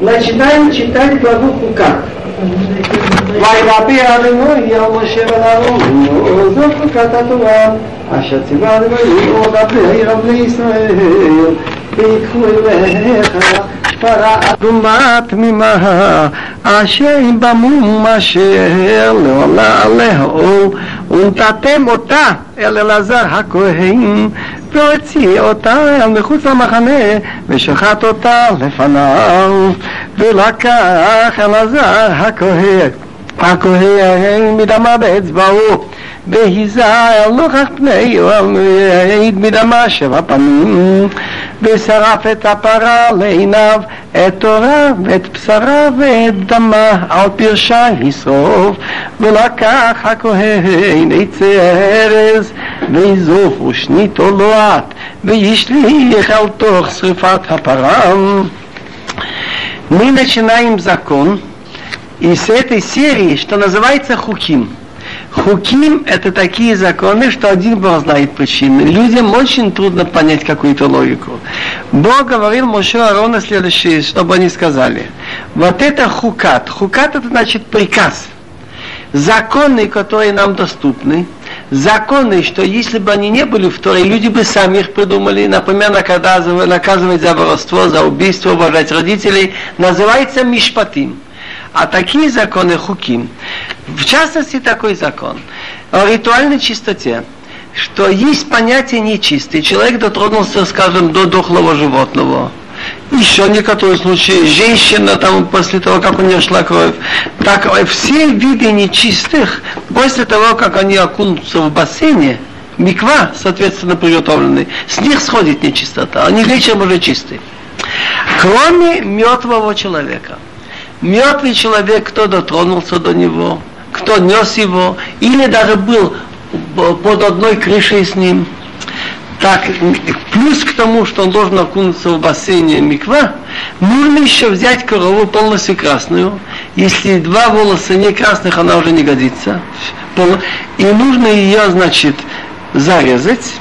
начинаем читать главу Хука. וירבי אדוני על משה ולארון, זאת חוקת התורה, אשר ציווה אדוני לדבר על בני ישראל, ויקחו אליך פרה אדומה תמימה, אשר במום אשר לעולה עליהו, ונתתם אותה אל אלעזר הכהן, והוציא אותה אל מחוץ למחנה, ושחט אותה לפניו, ולקח אלעזר הכהן. הכהן מדמה באצבעו והיזהר נוכח פני העיד מדמה שבע פעמים ושרף את הפרה לעיניו את תורה ואת בשרה ואת דמה על פרשה ישרוף ולקח הכהן עצי ארז ויזוף ושנית לועת וישליך על תוך שרפת הפרה Мы начинаем закон из этой серии, что называется хуким. Хуким – это такие законы, что один Бог знает причины. Людям очень трудно понять какую-то логику. Бог говорил Моше Аарона следующее, чтобы они сказали. Вот это хукат. Хукат – это значит приказ. Законы, которые нам доступны, законы, что если бы они не были в Торе, люди бы сами их придумали, например, наказывать за воровство, за убийство, уважать родителей, называется мишпатим. А такие законы хуким, в частности такой закон о ритуальной чистоте, что есть понятие нечистый. Человек дотронулся, скажем, до дохлого животного. Еще некоторые случаи, женщина там после того, как у нее шла кровь. Так все виды нечистых, после того, как они окунутся в бассейне, миква, соответственно, приготовленный, с них сходит нечистота. Они вечером уже чистые. Кроме мертвого человека – мертвый человек, кто дотронулся до него, кто нес его, или даже был под одной крышей с ним. Так, плюс к тому, что он должен окунуться в бассейне миква, нужно еще взять корову полностью красную. Если два волоса не красных, она уже не годится. И нужно ее, значит, зарезать.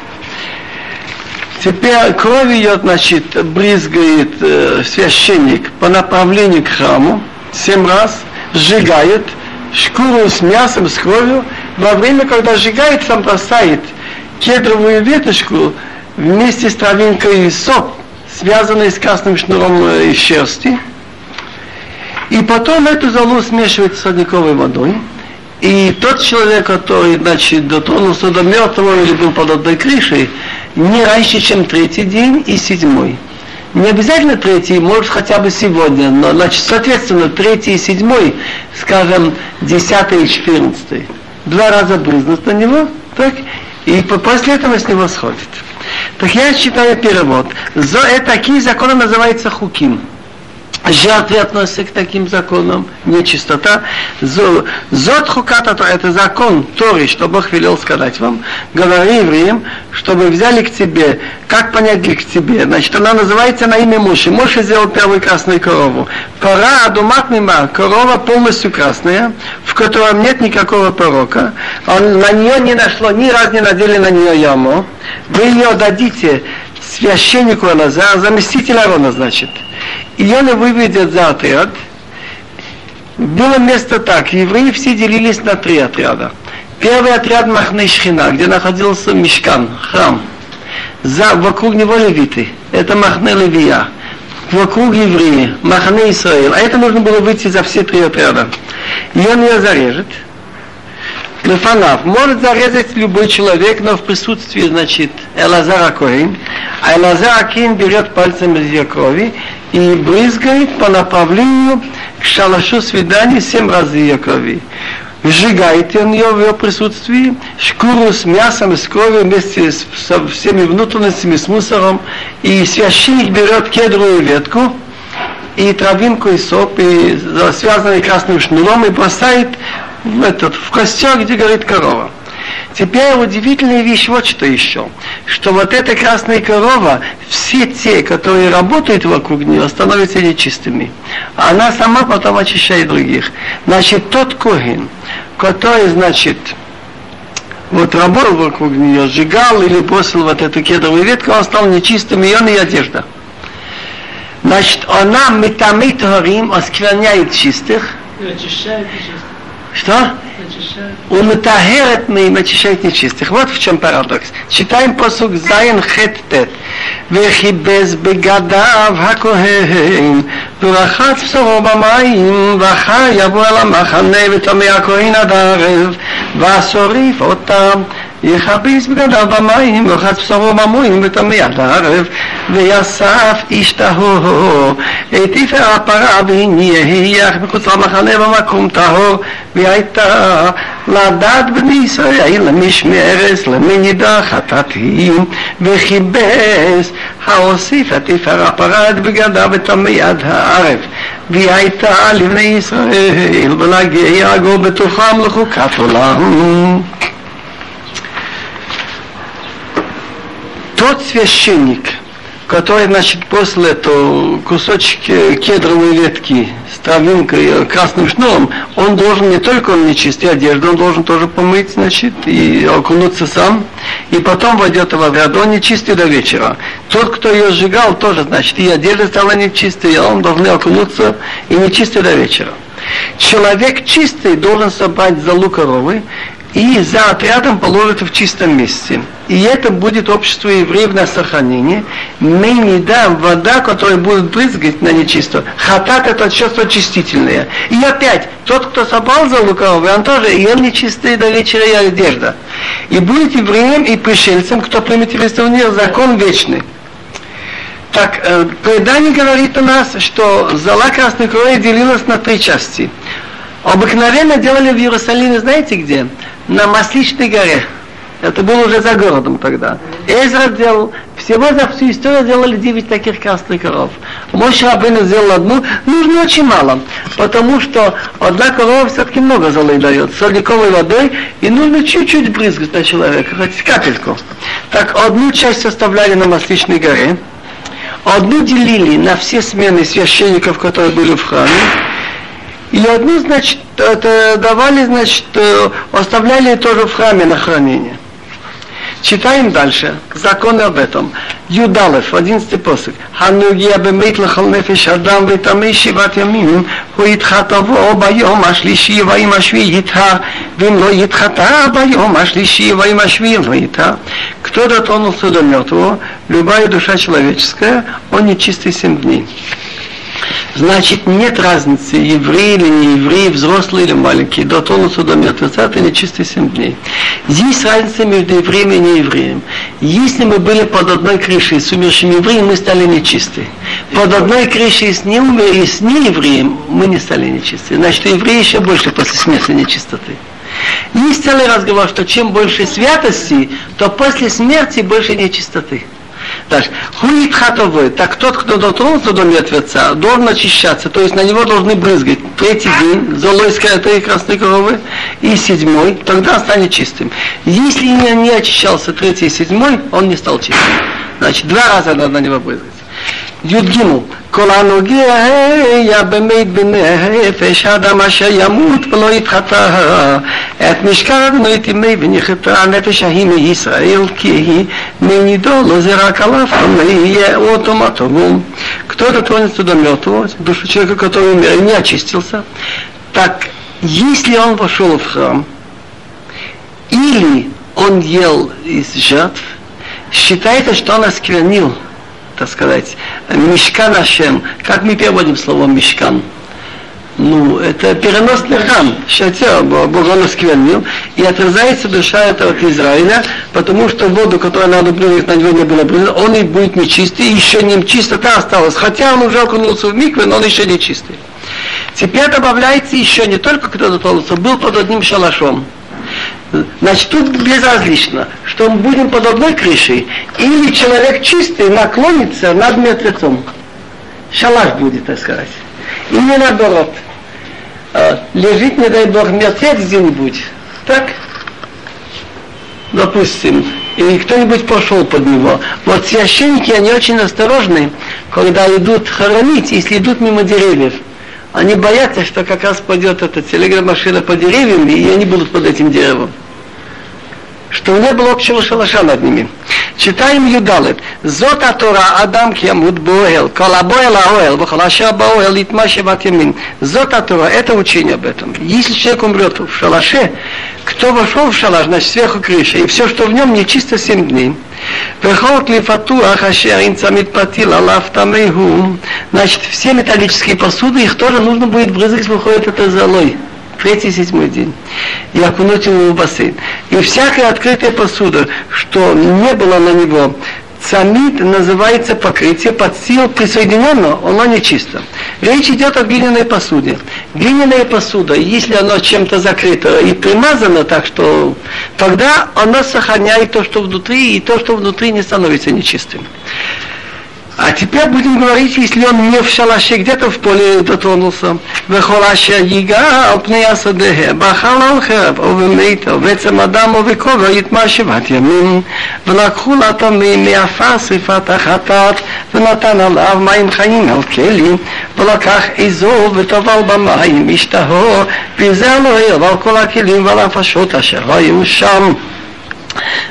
Теперь кровь ее, значит, брызгает э, священник по направлению к храму семь раз, сжигает шкуру с мясом, с кровью. Во время, когда сжигает, там бросает кедровую веточку вместе с травинкой соп, связанной с красным шнуром э, из шерсти. И потом эту золу смешивает с родниковой водой. И тот человек, который, значит, дотронулся до мертвого или был под одной крышей, не раньше, чем третий день и седьмой. Не обязательно третий, может хотя бы сегодня, но значит, соответственно, третий и седьмой, скажем, десятый и четырнадцатый. Два раза брызнут на него, так, и после этого с него сходит. Так я читаю перевод. За, это, такие законы называются хуким жертвы относятся к таким законам, нечистота. Зод хуката, то это закон Тори, что Бог велел сказать вам. Говори евреям, чтобы взяли к тебе, как понять к тебе. Значит, она называется на имя Муши. Муши сделал первую красную корову. Пора адумат мима, корова полностью красная, в котором нет никакого порока. Он, на нее не нашло, ни раз не надели на нее яму. Вы ее дадите священнику Алазар, заместитель Арона, значит и он выведет за отряд. Было место так, евреи все делились на три отряда. Первый отряд Махны Шхина, где находился Мешкан, храм. За, вокруг него левиты, это Махне Левия. Вокруг евреи, Махне Исраил. А это нужно было выйти за все три отряда. И он ее зарежет. Лефанав. Может зарезать любой человек, но в присутствии, значит, Элазара Коин. А Элазар Акин берет пальцем из ее крови и брызгает по направлению к шалашу свидания семь раз ее крови. Сжигает он ее в ее присутствии, шкуру с мясом с кровью вместе с, со всеми внутренностями, с мусором, и священник берет кедровую ветку, и травинку и соп, и связанный красным шнуром, и бросает в, этот, в костер, где горит корова. Теперь удивительная вещь вот что еще, что вот эта красная корова, все те, которые работают вокруг нее, становятся нечистыми. А она сама потом очищает других. Значит, тот Когин, который, значит, вот работал вокруг нее, сжигал или бросил вот эту кедровую ветку, он стал нечистым, и он и одежда. Значит, она метамит горим оскверняет чистых. Очищает нечистых. Что? Очищает. Умытахерет мы очищает нечистых. Вот в чем парадокс. Читаем посук Зайн Хет Тет. וכיבס בגדיו הכהן, ורחץ בשרו במים, ואחר יבוא אל המחנה וטמא הכהן עד הערב, ואסוריף אותם. יכביס בגדיו במים, ורחץ בשרו במים, וטמא עד הערב, ויסף איש טהור, את עפר הפרה, והניח מחוץ למחנה במקום טהור, והייתה לדעת בני ישראל למשמרס, למנידה חטאתים, וכיבס האוסיף התפאר הפרה את בגדיו וטמא עד הערב, והיא הייתה לבני ישראל, ולהגיע יגור בתוכם לחוקת עולם. Тот священник, который, значит, после этого кусочки кедровой ветки с травинкой красным шнуром, он должен не только он не чистить одежду, он должен тоже помыть, значит, и окунуться сам, и потом войдет в ограду, он не чистый до вечера. Тот, кто ее сжигал, тоже, значит, и одежда стала нечистой, и он должен окунуться и не чистый до вечера. Человек чистый должен собрать залу коровы и за отрядом положит в чистом месте. И это будет общество евреев на сохранение. Мы не дам вода, которая будет брызгать на нечисто. Хатат это чувство чистительное. И опять, тот, кто собрал за лукавый, он тоже, и он нечистый до вечера и одежда. И будет евреем и пришельцем, кто примет в закон вечный. Так, э, предание говорит у нас, что зала красной крови делилась на три части. Обыкновенно делали в Иерусалиме, знаете где? На Масличной горе. Это было уже за городом тогда. Эзра делал, всего за всю историю делали 9 таких красных коров. Мой Рабин сделал одну, нужно очень мало, потому что одна корова все-таки много золы дает, солниковой водой, и нужно чуть-чуть брызгать на человека, хоть капельку. Так одну часть оставляли на Масличной горе, одну делили на все смены священников, которые были в храме, и одни, значит, это давали, значит, э, оставляли тоже в храме на хранение. Читаем дальше. Законы об этом. Юдалев, 11 посок. Ханугия бемит лахал нефеш адам ветамей шиват ямим, ху итхатаво ביום השלישי ועם השביעי יתהר, ואם לא יתחתה ביום השלישי ועם השביעי לא יתהר. Кто дотонулся до мертвого, любая душа человеческая, он нечистый семь дней. Значит, нет разницы, еврей или не еврей, взрослый или маленький, дотронуться до мертвеца, это нечистые семь дней. Есть разница между евреем и неевреем. Если мы были под одной крышей с умершим евреем, мы стали нечистые. Под одной крышей с, неумер... и с неевреем мы не стали нечистые. Значит, евреи еще больше после смерти нечистоты. Есть целый разговор, что чем больше святости, то после смерти больше нечистоты. Дальше. Хуит хатовой. Так тот, кто дотронулся до мертвеца, должен очищаться. То есть на него должны брызгать. Третий день, золойская три красной коровы. И седьмой, тогда станет чистым. Если не очищался третий и седьмой, он не стал чистым. Значит, два раза надо на него брызгать. י"ג כל הנוגע היה במת בנפש אדם אשר ימות ולא יתחטא את נשכחנו את ימי ונכתה הנפש ההנה ישראל כי היא מנידו לא זה רק עליו יהיה אוטומט кто-то тронет туда мертвого душу человека который умер не очистился. Так если он вошел в храм или он ел из жертв считается что он осквернил так сказать, мешкан Ашем. Как мы переводим слово мешкан? Ну, это переносный храм, шатер, Бог он осквернил, и отрезается душа этого от Израиля, потому что воду, которую надо брызгать, на него не было брызгать, он и будет нечистый, еще не чистота осталась, хотя он уже окунулся в микве, но он еще не чистый. Теперь добавляется еще не только кто дотронулся, был под одним шалашом. Значит, тут безразлично, что мы будем под одной крышей, или человек чистый наклонится над мертвецом. Шалаш будет, так сказать. И не наоборот. А, лежит, не дай Бог, мертвец где-нибудь. Так? Допустим, и кто-нибудь пошел под него. Вот священники, они очень осторожны, когда идут хоронить, если идут мимо деревьев. Они боятся, что как раз пойдет эта телеграммашина по деревьям, и они будут под этим деревом. Что не было общего шалаша над ними. Читаем Юдалет. Зота Тора Адам Киамуд Боэл, Колабоэл Аоэл, Бахалаша Баоэл, Итмаши Батимин. Зота Тора, это учение об этом. Если человек умрет в шалаше, кто вошел в шалаш, значит сверху крыша, и все, что в нем, нечисто семь дней. Вехол клифатуах ашер инцамит патил алаф тамейху. Значит, все металлические посуды, их тоже нужно будет брызгать, выходит это золой третий, седьмой день, и окунуть его в бассейн. И всякая открытая посуда, что не было на него Цамид называется покрытие под сил присоединенно, оно нечисто. Речь идет о глиняной посуде. Глиняная посуда, если она чем-то закрыта и примазана так, что тогда она сохраняет то, что внутри, и то, что внутри не становится нечистым. А теперь будем говорить, если он не в шалаше, где-то в поле дотронулся. וחולשה ייגע על פני השדה, בחלל חרב או במיתו, ועצם אדם או בכובע יטמע שבעת ימים. ולקחו לטמאים מעפר שרפת החטאת, ונתן עליו מים חיים על כלים, ולקח אזור וטבל במים, השתהור, וזה לא העיר על כל הכלים ועל הנפשות אשר היו שם.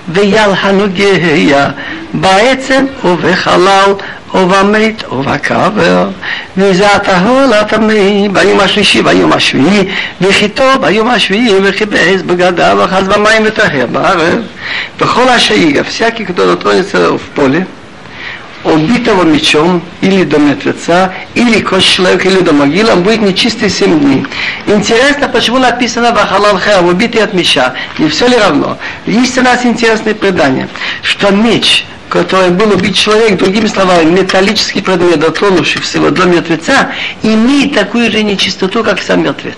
וילהנו גהיה בעצם ובחלל ובמת ובקבר, וזה הטהור לטמא ביום השלישי ביום השביעי, וחיתו ביום השביעי וכיבס בגדיו וחז במים וטהר בערב, וכל אשר יגע, פסיקי כדולתו נצטרף פולה убитого мечом или до мертвеца, или кость человека, или до могилы, он будет нечистый семь дней. Интересно, почему написано Вахалал Херам, убитый от меча. Не все ли равно? Есть у нас интересное предание, что меч, который был убит человек, другими словами, металлический предмет, дотронувшийся до мертвеца, имеет такую же нечистоту, как сам мертвец.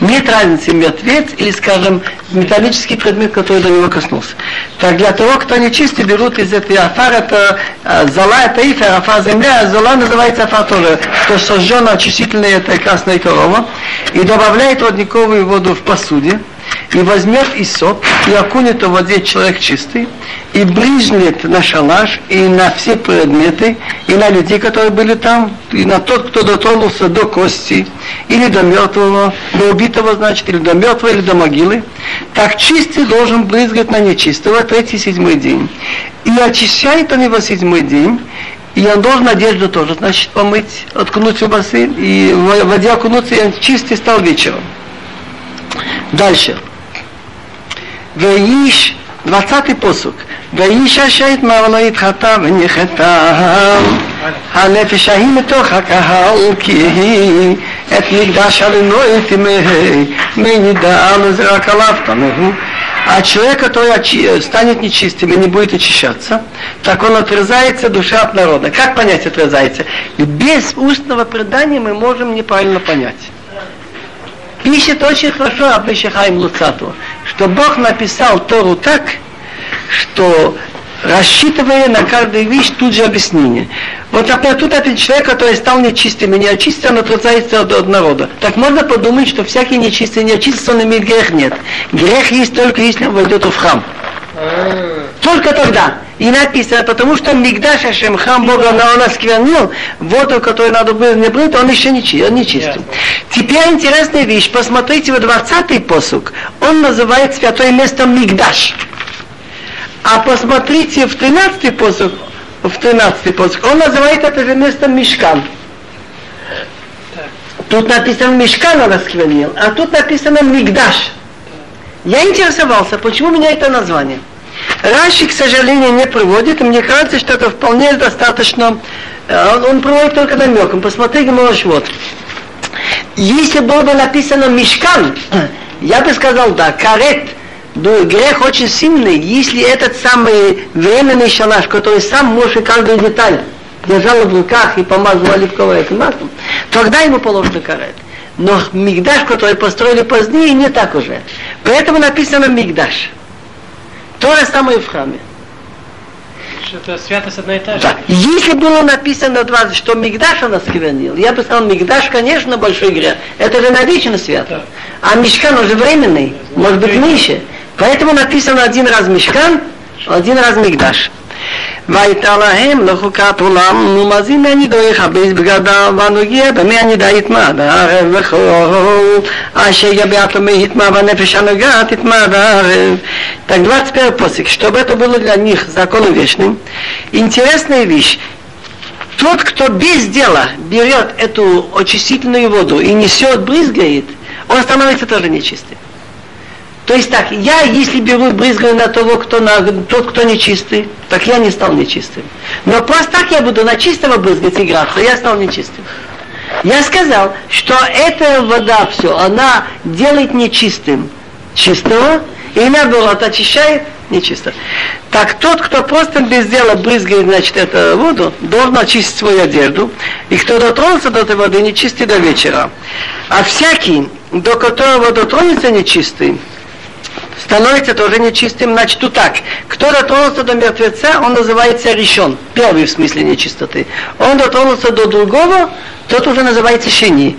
Нет разницы, мертвец или, скажем, металлический предмет, который до него коснулся. Так для того, кто нечистый, берут из этой афар, это а, зола, это ифер, афар земля, а зола называется афар тоже, что сожжена очистительная эта красная корова, и добавляет родниковую воду в посуде, и возьмет соп и окунет в воде человек чистый, и брызнет на шалаш, и на все предметы, и на людей, которые были там, и на тот, кто дотронулся до кости, или до мертвого, до убитого, значит, или до мертвого, или до могилы, так чистый должен брызгать на нечистого третий, седьмой день. И очищает он его седьмой день, и он должен одежду тоже, значит, помыть, откунуть в бассейн, и в воде окунуться, и он чистый стал вечером. Дальше. ואיש, 20 פסוק, ואיש אשר יתמר לא יתחטא ונחטא, הנפש ההיא מתוך הקהל, כי היא את מקדש הלנוי תמהי, מנידה זה רק עליו תמהו. А человек, который станет нечистым и не будет очищаться, так он отрезается душа от народа. Как понять отрезается? Без устного предания мы можем неправильно понять пишет очень хорошо об Ишихаим Луцату, что Бог написал Тору так, что рассчитывая на каждую вещь тут же объяснение. Вот например, тут этот человек, который стал нечистым и не очистен, он отрицается от, от народа. Так можно подумать, что всякий нечистый и неочистый, он имеет грех. Нет. Грех есть только если он войдет в храм. Только тогда. И написано, потому что Мигдаш Ашем, храм Бога, он осквернил, воду, которую надо было не брать, он еще не, он не чистый. Теперь интересная вещь. Посмотрите, в 20-й посук. Он называет святое место Мигдаш. А посмотрите в 13-й посук, в 13-й посук, он называет это же место Мишкан. Тут написано Мишкан он осквернил, а тут написано Мигдаш. Я интересовался, почему у меня это название. Раши, к сожалению, не приводит, и мне кажется, что это вполне достаточно, э, он, он приводит только намеком. Посмотри, можешь вот. Если было бы написано мешкан, я бы сказал, да, карет, грех очень сильный, если этот самый временный шалаш, который сам может каждую деталь держал в руках и помазал оливковое маслом, тогда ему положено карет. Но мигдаш, который построили позднее, не так уже. Поэтому написано мигдаш. То же самое в храме. Что святость одна и та же. Да. Если было написано два, что Мигдаш он осквернил, я бы сказал, Мигдаш, конечно, большой грех. Это же навечно свято. А Мишкан уже временный, может быть, меньше. Поэтому написано один раз Мишкан, один раз Мигдаш. והייתה להם לחוקת עולם, נו מה זה אני לא יכבס בגדם ונוגע במי אני דה יתמד הערב וכל אשר יביע תומי יתמד והנפש הנוגעת יתמד הערב. Так 21 посик. Чтобы это было для них законом вечным. Интересная вещь. Тот, кто без дела берет эту очистительную воду и несет, брызгает, он становится тоже нечистым. То есть так, я, если беру брызгаю на того, кто на, тот, кто нечистый, так я не стал нечистым. Но просто так я буду на чистого брызгать играться, я стал нечистым. Я сказал, что эта вода все, она делает нечистым чистого, и наоборот очищает нечисто. Так тот, кто просто без дела брызгает, значит, эту воду, должен очистить свою одежду. И кто дотронулся до этой воды, нечистый до вечера. А всякий, до которого дотронется нечистый, становится тоже нечистым. Значит, тут так. Кто дотронулся до мертвеца, он называется решен. Первый в смысле нечистоты. Он дотронулся до другого, тот уже называется шини.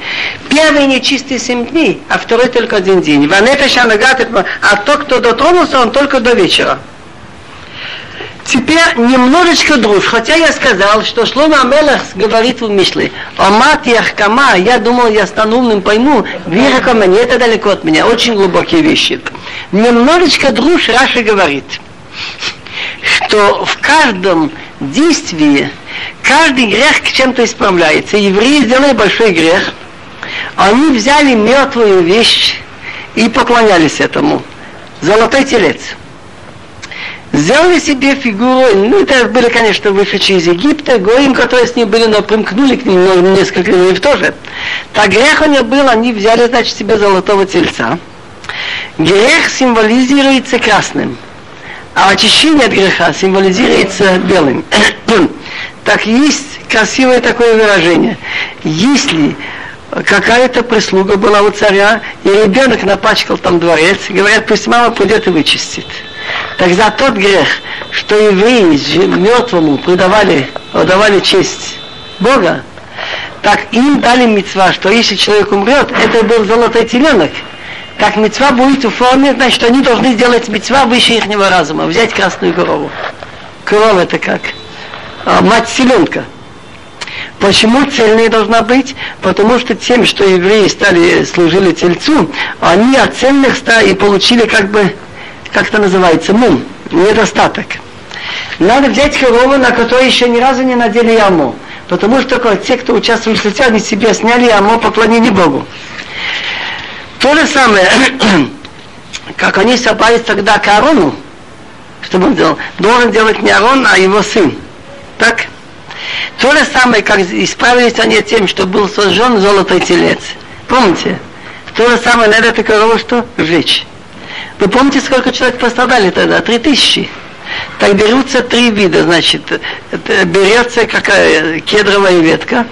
Первый нечистый семь дней, а второй только один день. А тот, кто дотронулся, он только до вечера. Теперь немножечко друж, хотя я сказал, что Шлома Амелах говорит в Мишле, Омат Яхкама, я думал, я стану умным, пойму, вера ко мне, это далеко от меня, очень глубокие вещи. Немножечко друж Раши говорит, что в каждом действии каждый грех к чем-то исправляется. Евреи сделали большой грех, они взяли мертвую вещь и поклонялись этому. Золотой телец – Сделали себе фигуру, ну это были, конечно, вышедшие из Египта, гоим, которые с ним были, но примкнули к ним, но несколько евреев тоже. Так грех у них был, они взяли, значит, себе золотого тельца. Грех символизируется красным, а очищение от греха символизируется белым. так есть красивое такое выражение. Если какая-то прислуга была у царя, и ребенок напачкал там дворец, говорят, пусть мама пойдет и вычистит. За тот грех, что евреи мертвому придавали, отдавали честь Бога, так им дали мецва, что если человек умрет, это был золотой теленок. Так мецва будет в форме, значит, они должны сделать мецва выше их разума, взять красную корову. Корова это как? А, мать селенка. Почему цельная должна быть? Потому что тем, что евреи стали служили тельцу, они от цельных стали и получили как бы как это называется, мум, недостаток. Надо взять корову, на которой еще ни разу не надели яму. Потому что только те, кто участвует в слете, они себе сняли яму, поклонили Богу. То же самое, как они собрались тогда к Аарону, чтобы он делал, должен делать не Аарон, а его сын. Так? То же самое, как исправились они тем, что был сожжен золотой телец. Помните? То же самое надо эту что? Сжечь. Вы помните, сколько человек пострадали тогда? Три тысячи. Так берутся три вида, значит, берется какая кедровая ветка,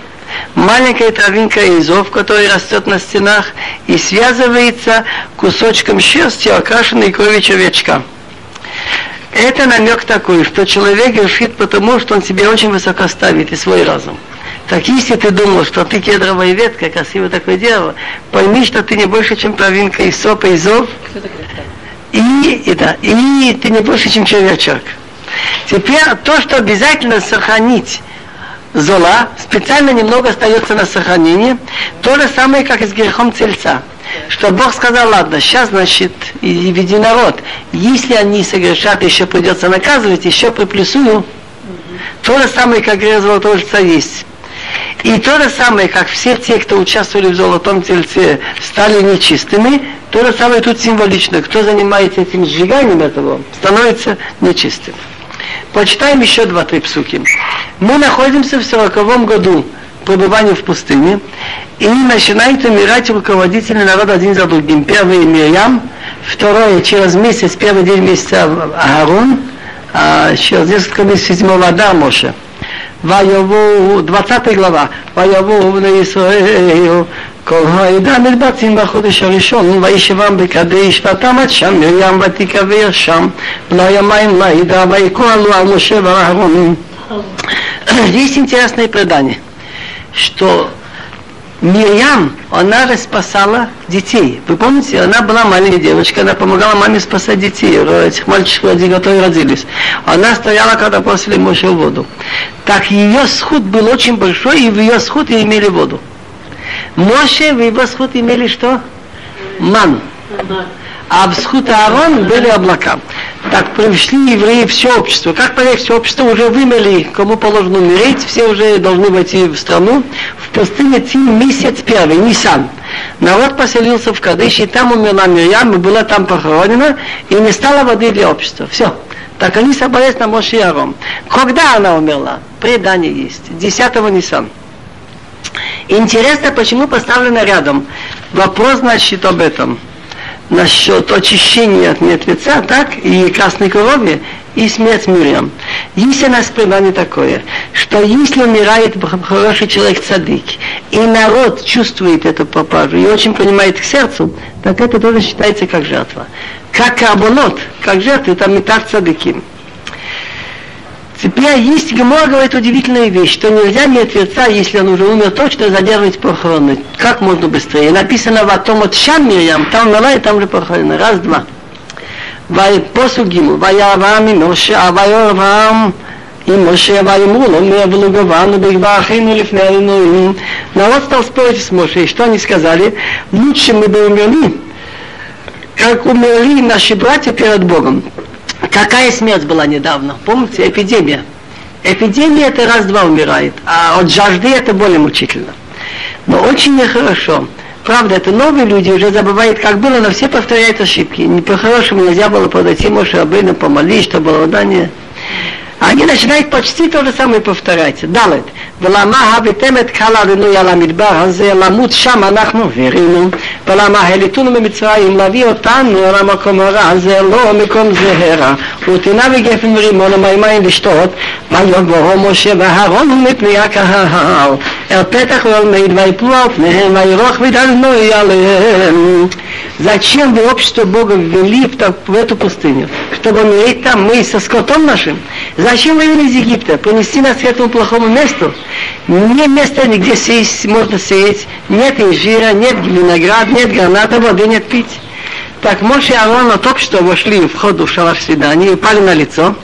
маленькая травинка изов, которая растет на стенах, и связывается кусочком шерсти, окрашенной кровью человечка. Это намек такой, что человек грешит потому, что он себе очень высоко ставит и свой разум. Так если ты думал, что ты кедровая ветка, красивое такое дерево, пойми, что ты не больше, чем травинка из сопа, из зов. И, и, да, и ты не больше, чем червячок. Теперь то, что обязательно сохранить зола, специально немного остается на сохранение, то же самое, как и с грехом цельца. Что Бог сказал, ладно, сейчас, значит, и веди народ. Если они согрешат, еще придется наказывать, еще приплюсую. То же самое, как грех золотого жильца есть. И то же самое, как все те, кто участвовали в золотом тельце, стали нечистыми, то же самое тут символично. Кто занимается этим сжиганием этого, становится нечистым. Почитаем еще два-три псуки. Мы находимся в сороковом году пребывания в пустыне, и начинает умирать руководители народа один за другим. Первый Мирьям, второй через месяц, первый день месяца Аарон, а через несколько месяцев седьмого Ада Моше. ויבואו, 20 глава, ויבואו בני ישראל כל העדה נרבצים בחודש הראשון, וישבם בקדש, ותמת שם מרים ותיקבר שם, ולא היה מים לעדה, ויקרלו על משה ואהרון. Есть интересное предание, что Мирьям, она распасала детей. Вы помните, она была маленькая девочка, она помогала маме спасать детей, этих мальчиков, которые родились. Она стояла, когда после в воду. Так ее сход был очень большой, и в ее сход имели воду. Моше в его сход имели что? Ман а в Аарон были облака. Так пришли евреи все общество. Как понять, все общество уже вымели, кому положено умереть, все уже должны войти в страну. В пустыне Тим месяц первый, Нисан. Народ поселился в Кадыше, там умерла Мирьям, и была там похоронена, и не стало воды для общества. Все. Так они собрались на Моше и Арон. Когда она умерла? Предание есть. 10 Нисан. Интересно, почему поставлено рядом. Вопрос, значит, об этом насчет очищения от мертвеца, так, и красной крови, и смерть Мирьям. Есть у нас предание такое, что если умирает хороший человек цадык, и народ чувствует эту пропажу и очень понимает к сердцу, так это тоже считается как жертва. Как карбонот, как жертва, это метат цадыким. Теперь есть Гемора говорит удивительная вещь, что нельзя мертвеца, если он уже умер точно, задерживать похороны. Как можно быстрее. Написано в том от Шам Мирьям, там умерла и там же похоронена. Раз, два. ויפוסו גימו, ויעברם ממשה, ויעברם עם משה ויאמרו לו, מי אבלו גבנו בגבה אחינו לפני אלוהים. Народ стал спорить с Моше, что они сказали? Лучше мы бы умерли, как умерли наши братья перед Богом. Какая смерть была недавно? Помните, эпидемия. Эпидемия это раз-два умирает, а от жажды это более мучительно. Но очень нехорошо. Правда, это новые люди уже забывают, как было, но все повторяют ошибки. Не по-хорошему нельзя было подойти, может, обычно помолить, чтобы вода не... они начинают почти то же самое повторять. Далит. ולמה הביתם את קהל אדוני על המדבר הזה, למות שם אנחנו ורינו, ולמה העליתונו ממצרים, להביא אותנו על המקום הרע הזה, לא מקום זה הרע. ותינה וגפן ורימון ומימיים לשתות, ויבואו משה ואהרון מפני הקהל, אל פתח ואל מיד, ויפלו על פניהם, וירוך ודלנוי עליהם. Зачем вы общество Бога ввели в, так, в эту пустыню? Чтобы умереть там мы со скотом нашим? Зачем вы ввели из Египта? Принести нас к этому плохому месту? Не место, где сесть, можно сеять. Нет инжира, нет виноград, нет граната, воды нет пить. Так Моше и Аарон от общества вошли в вход в шалаш свидания, упали на лицо,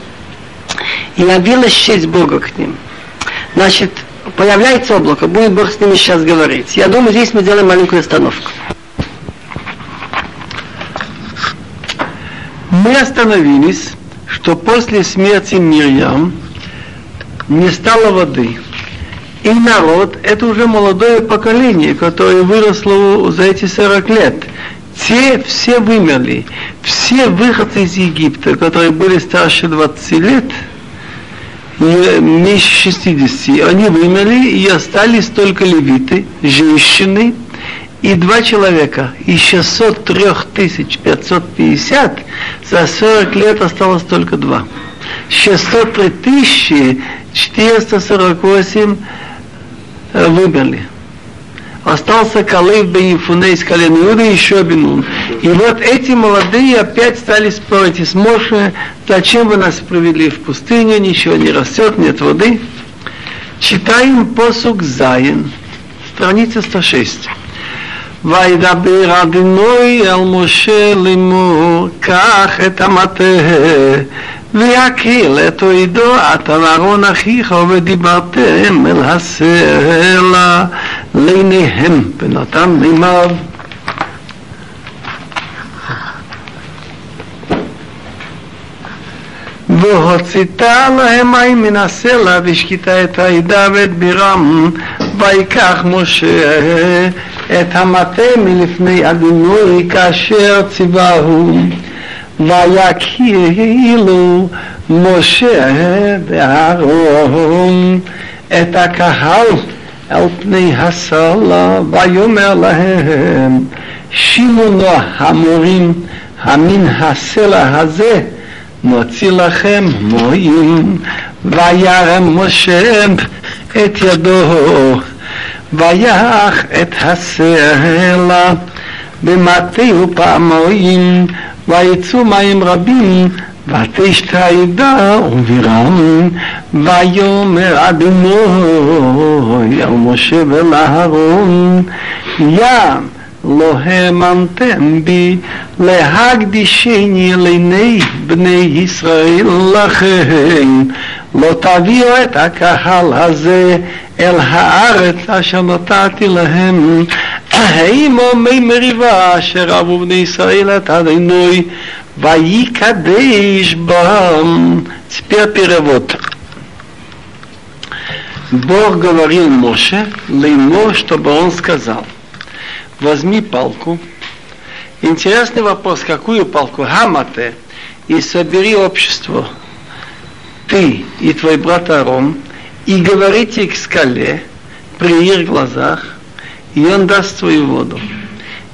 и набилась честь Бога к ним. Значит, появляется облако, будет Бог с ними сейчас говорить. Я думаю, здесь мы делаем маленькую остановку. Мы остановились, что после смерти Мирьям не стало воды. И народ, это уже молодое поколение, которое выросло за эти 40 лет. Те все вымерли. Все выходцы из Египта, которые были старше 20 лет, меньше 60, они вымерли и остались только левиты, женщины, и два человека, и 603 550, за 40 лет осталось только два. 603 тысячи 448 э, вымерли Остался Калыв бен Ефуне из колена Иуда и еще Бенун. И вот эти молодые опять стали спорить с Моше, зачем вы нас провели в пустыню, ничего не растет, нет воды. Читаем посук Заин, страница 106. וידבר אדינוי אל משה לאמור, קח את המטה ויקהיל את אוידו אתה ואהרון אחיך ודיברתם אל הסלע לעיניהם ונתן מימיו והוצאת להם מים מן הסלע והשקית את העדה ואת בירם ויקח משה את המטה מלפני אדינוי כאשר ציווהו ויקהילו משה ואהרון את הקהל אל פני הסלע ויאמר להם שימו המורים המן הסלע הזה נוציא לכם מועים וירם משה את ידו ויח את הסלע במטהו פעמיים ויצאו מים רבים ותשתעדה ובירם ויאמר אדוני אל משה ולאהרון ים לא האמנתם בי להקדישני לעיני בני ישראל לכן. לא תביאו את הקהל הזה אל הארץ אשר נתתי להם האם מי מריבה אשר רבו בני ישראל את אדינוי ויקדש בם теперь перевод Бог говорил Моше, Леймо, чтобы он сказал – возьми палку. Интересный вопрос, какую палку? Гамате. И собери общество. Ты и твой брат Арон. И говорите к скале при их глазах, и он даст свою воду.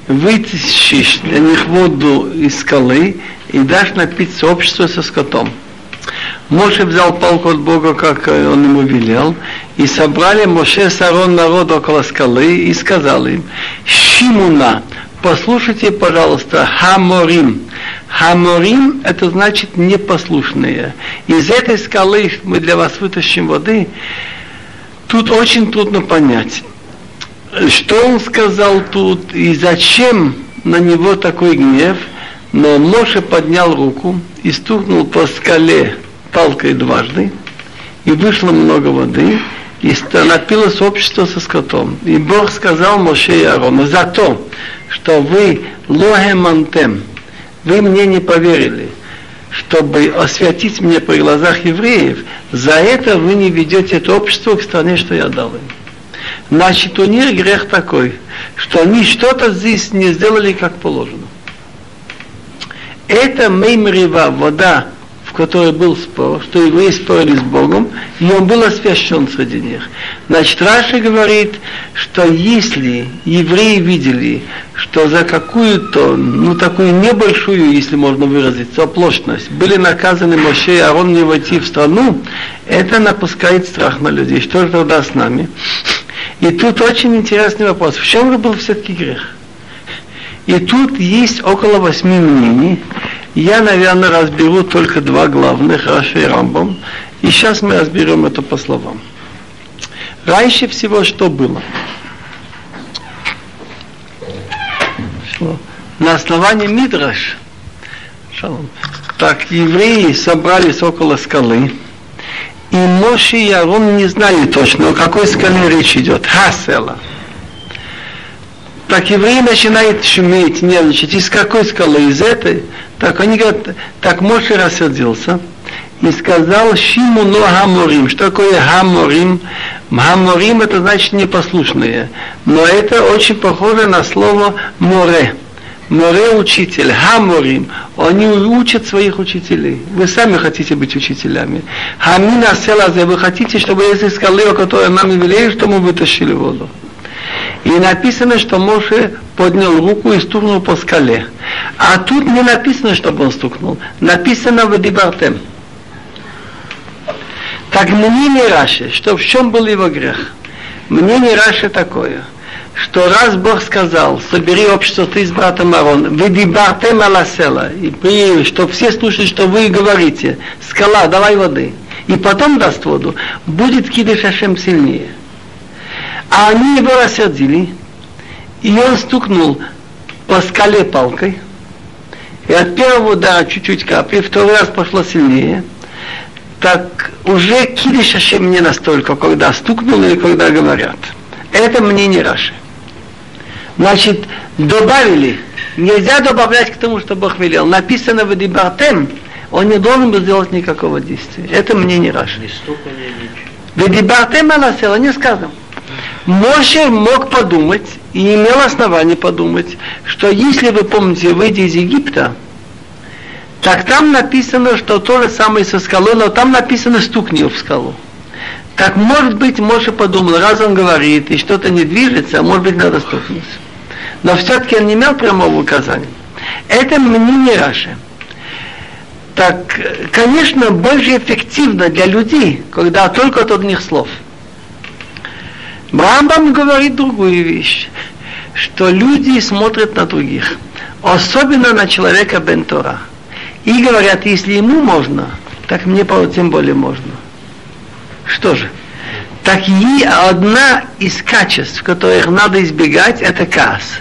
Вытащишь для них воду из скалы и дашь напиться обществу со скотом. Моше взял палку от Бога, как он ему велел, и собрали Моше с Арон народ около скалы и сказал им, Шимуна, послушайте, пожалуйста, Хаморим. Хаморим – это значит непослушные. Из этой скалы мы для вас вытащим воды. Тут очень трудно понять, что он сказал тут и зачем на него такой гнев. Но Моше поднял руку и стукнул по скале палкой дважды, и вышло много воды, и напилось общество со скотом. И Бог сказал Моше и Аарону, за то, что вы лохемантем, вы мне не поверили, чтобы освятить мне при глазах евреев, за это вы не ведете это общество к стране, что я дал им. Значит, у них грех такой, что они что-то здесь не сделали как положено. Это меймрива, вода, в которой был спор, что евреи спорили с Богом, и он был освящен среди них. Значит, Раши говорит, что если евреи видели, что за какую-то, ну такую небольшую, если можно выразиться, оплошность, были наказаны Моше и Арон не войти в страну, это напускает страх на людей. Что же тогда с нами? И тут очень интересный вопрос. В чем же был все-таки грех? И тут есть около восьми мнений. Я, наверное, разберу только два главных, Раши и Рамбам. И сейчас мы разберем это по словам. Раньше всего что было? Что? На основании Мидраш, так евреи собрались около скалы, и Моше и Арон не знали точно, о какой скале речь идет. Хасела так евреи начинают шуметь, нервничать. Из какой скалы? Из этой? Так они говорят, так Моше рассердился и сказал Шимуну Хаморим. Что такое Хаморим? Хаморим это значит непослушные. Но это очень похоже на слово море. Море учитель, хаморим, они учат своих учителей. Вы сами хотите быть учителями. Хамина селазе, вы хотите, чтобы если скалы, о которой нам вели, что мы вытащили воду. И написано, что Моше поднял руку и стукнул по скале. А тут не написано, чтобы он стукнул. Написано в Дибартем. Так мнение Раши, что в чем был его грех? Мнение Раши такое, что раз Бог сказал, собери общество ты с братом Арон, вы дибартем аласела, и при, что все слушают, что вы говорите, скала, давай воды, и потом даст воду, будет кидыш Ашем сильнее. А они его рассердили, и он стукнул по скале палкой, и от первого удара чуть-чуть капли, второй раз пошло сильнее, так уже кидиш Ашем не настолько, когда стукнул или когда говорят. Это мне не Раши. Значит, добавили. Нельзя добавлять к тому, что Бог велел. Написано в Дибартем, он не должен был сделать никакого действия. Это мне не Раши. В Дибартем Аласела не сказано. Моше мог подумать, и имел основание подумать, что если вы помните, выйдя из Египта, так там написано, что то же самое со скалой, но там написано стукни в скалу. Так может быть, Моше подумал, раз он говорит, и что-то не движется, а может быть, надо стукнуть. Но все-таки он не имел прямого указания. Это мнение Раши. Так, конечно, больше эффективно для людей, когда только от одних слов – Рамбам говорит другую вещь, что люди смотрят на других, особенно на человека Бентора. И говорят, если ему можно, так мне тем более можно. Что же? Так и одна из качеств, которых надо избегать, это каас.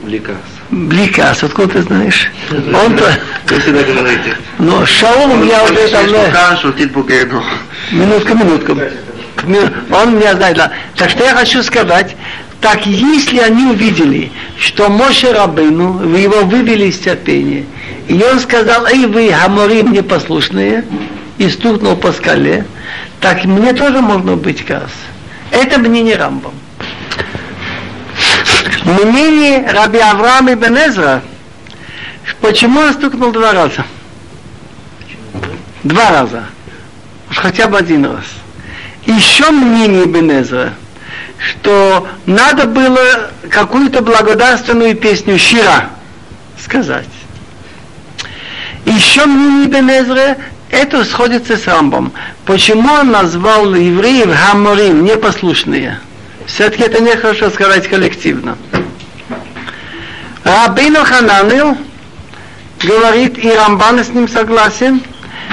Бликас. Бликас, откуда ты знаешь? Он-то... Вы всегда говорите. Но Шаулом я уже давно... Минутка, минутка. Он меня знает. Так что я хочу сказать, так если они увидели, что Моше Рабыну, вы его вывели из терпения, и он сказал, эй вы, гомори, мне послушные, и стукнул по скале, так мне тоже можно быть каз. Это мне не Рамбом. Мнение Раби Авраама и Бенезра, почему он стукнул два раза? Два раза. Уж хотя бы один раз. Еще мнение Бенезра, что надо было какую-то благодарственную песню Щира сказать. Еще мнение Бенезра, это сходится с Рамбом. Почему он назвал евреев Хаморим, непослушные? Все-таки это нехорошо сказать коллективно. Рабину Хананил говорит, и Рамбан с ним согласен,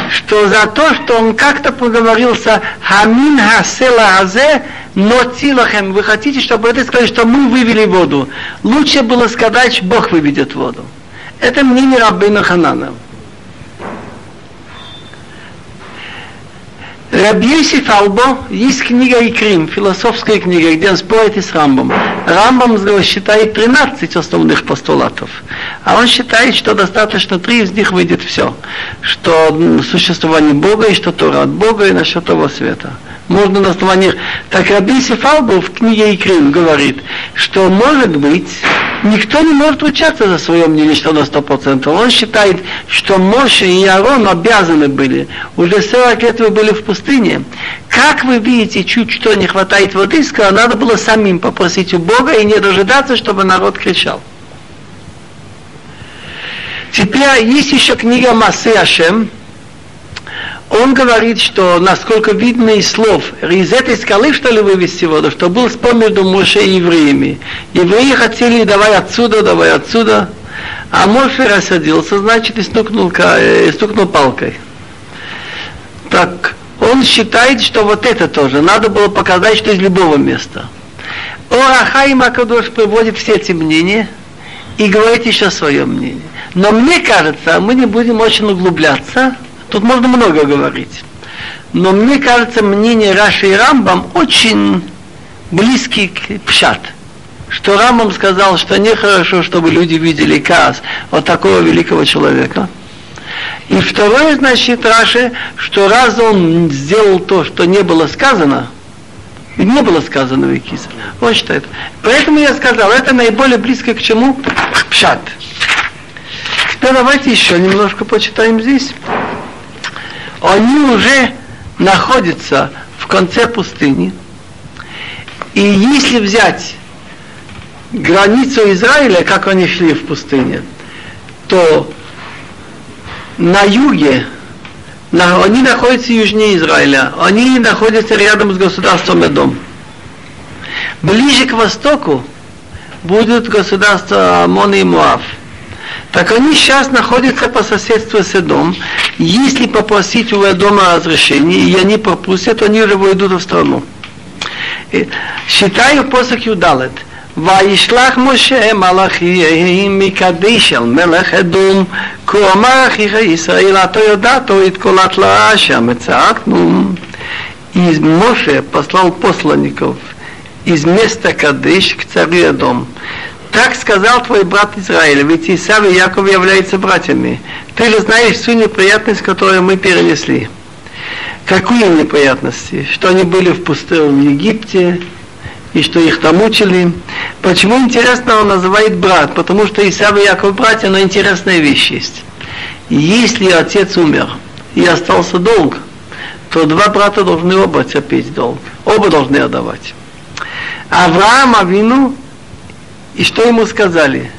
что за то, что он как-то поговорился Хамин Хасела Азе, но вы хотите, чтобы это сказали, что мы вывели воду. Лучше было сказать, Бог выведет воду. Это мнение Рабина Ханана. Рабьесиф Албо, есть книга Икрим, философская книга, где он спорит и с Рамбом. Рамбом считает 13 основных постулатов, а он считает, что достаточно три из них выйдет все. Что существование Бога, и что Тора от Бога, и насчет того света. Можно на основании... Так Рабьесиф Албо в книге Икрим говорит, что может быть, никто не может ручаться за свое мнение, что на 100%. Он считает, что Моше и Аарон обязаны были. Уже 40 лет вы были в пустыне. Как вы видите, чуть что не хватает воды, сказал, надо было самим попросить у Бога и не дожидаться, чтобы народ кричал. Теперь есть еще книга Масы Ашем. Он говорит, что насколько видно из слов, из этой скалы, что ли, вывести воду, что был спор между Моше и евреями. Евреи хотели, давай отсюда, давай отсюда. А Моше рассадился, значит, и стукнул, э, стукнул палкой. Так, он считает, что вот это тоже. Надо было показать, что из любого места. Орахай Макадош приводит все эти мнения и говорит еще свое мнение. Но мне кажется, мы не будем очень углубляться, тут можно много говорить. Но мне кажется, мнение Раши и Рамбам очень близкий к Пшат. Что Рамбам сказал, что нехорошо, чтобы люди видели каас от такого великого человека. И второе, значит, Раши, что раз он сделал то, что не было сказано, не было сказано в Икисе. Он считает. Поэтому я сказал, это наиболее близко к чему? К пшат. Теперь давайте еще немножко почитаем здесь. Они уже находятся в конце пустыни. И если взять границу Израиля, как они шли в пустыне, то на юге, на- они находятся южнее Израиля, они находятся рядом с государством Эдом. Ближе к востоку будет государство Амон и Муав. Так они сейчас находятся по соседству с Эдом. Если попросить у Эдома разрешения, и они пропустят, они уже войдут в страну. И Считаю посох Юдалет. וישלח משה מלאכים מקדיש אל מלך אדום כה אמר אחיך ישראל אתה יודעתו התקולת לאשם וצעקנו из Моше послал посланников из места Кадыш к царю Эдом. так сказал твой брат Израиль, ведь Исав и Яков являются братьями. Ты же знаешь всю неприятность, которую мы перенесли. Какие неприятности? Что они были в пустом Египте, и что их там мучили. Почему интересно он называет брат? Потому что Исав и Яков братья, но интересная вещь есть. Если отец умер и остался долг, то два брата должны оба терпеть долг. Оба должны отдавать. Авраам Авину, и что ему сказали?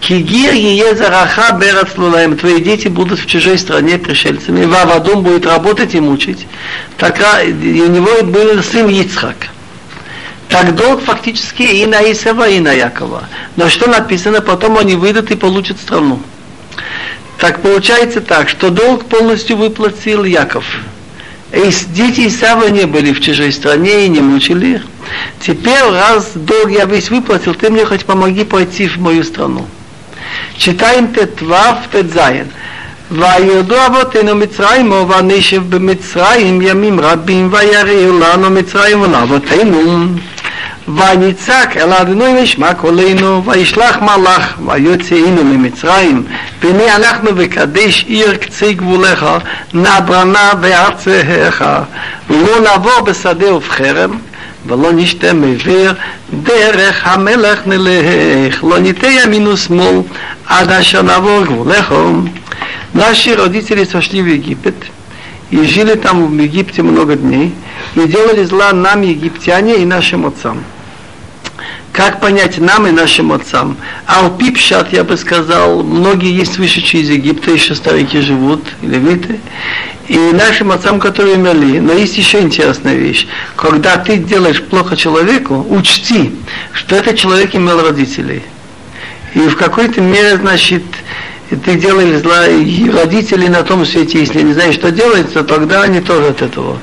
Кигир ее зараха берат лулаем. Твои дети будут в чужой стране пришельцами. Вавадум будет работать и мучить. Так у него был сын Ицхак. Так долг фактически и на Исава, и на Якова. Но что написано, потом они выйдут и получат страну. Так получается так, что долг полностью выплатил Яков. И дети Исава не были в чужой стране и не мучили их. Теперь, раз долг я весь выплатил, ты мне хоть помоги пойти в мою страну. Читаем Тетвав Тетзаин. וירדו אבותינו מצרימו ונשב במצרים ימים רבים ויראו לנו מצרים ולאבותינו ויצעק אל אדוני נשמע קולנו וישלח מלאך ויוצאינו ממצרים והנה אנחנו בקדש עיר קצה גבולך נברנה בארצך ולא נעבור בשדה ובחרם ולא נשתה מביר דרך המלך נלך לא ניתה ימין ושמאל עד אשר נעבור גבולך Наши родители сошли в Египет и жили там в Египте много дней И делали зла нам, египтяне, и нашим отцам. Как понять нам и нашим отцам? Алпипшат, я бы сказал, многие есть вышедшие из Египта, еще старики живут, левиты, и нашим отцам, которые умерли. Но есть еще интересная вещь. Когда ты делаешь плохо человеку, учти, что этот человек имел родителей. И в какой-то мере, значит, ты делали зла, и родители на том свете, если не знаешь, что делается, тогда они тоже от этого.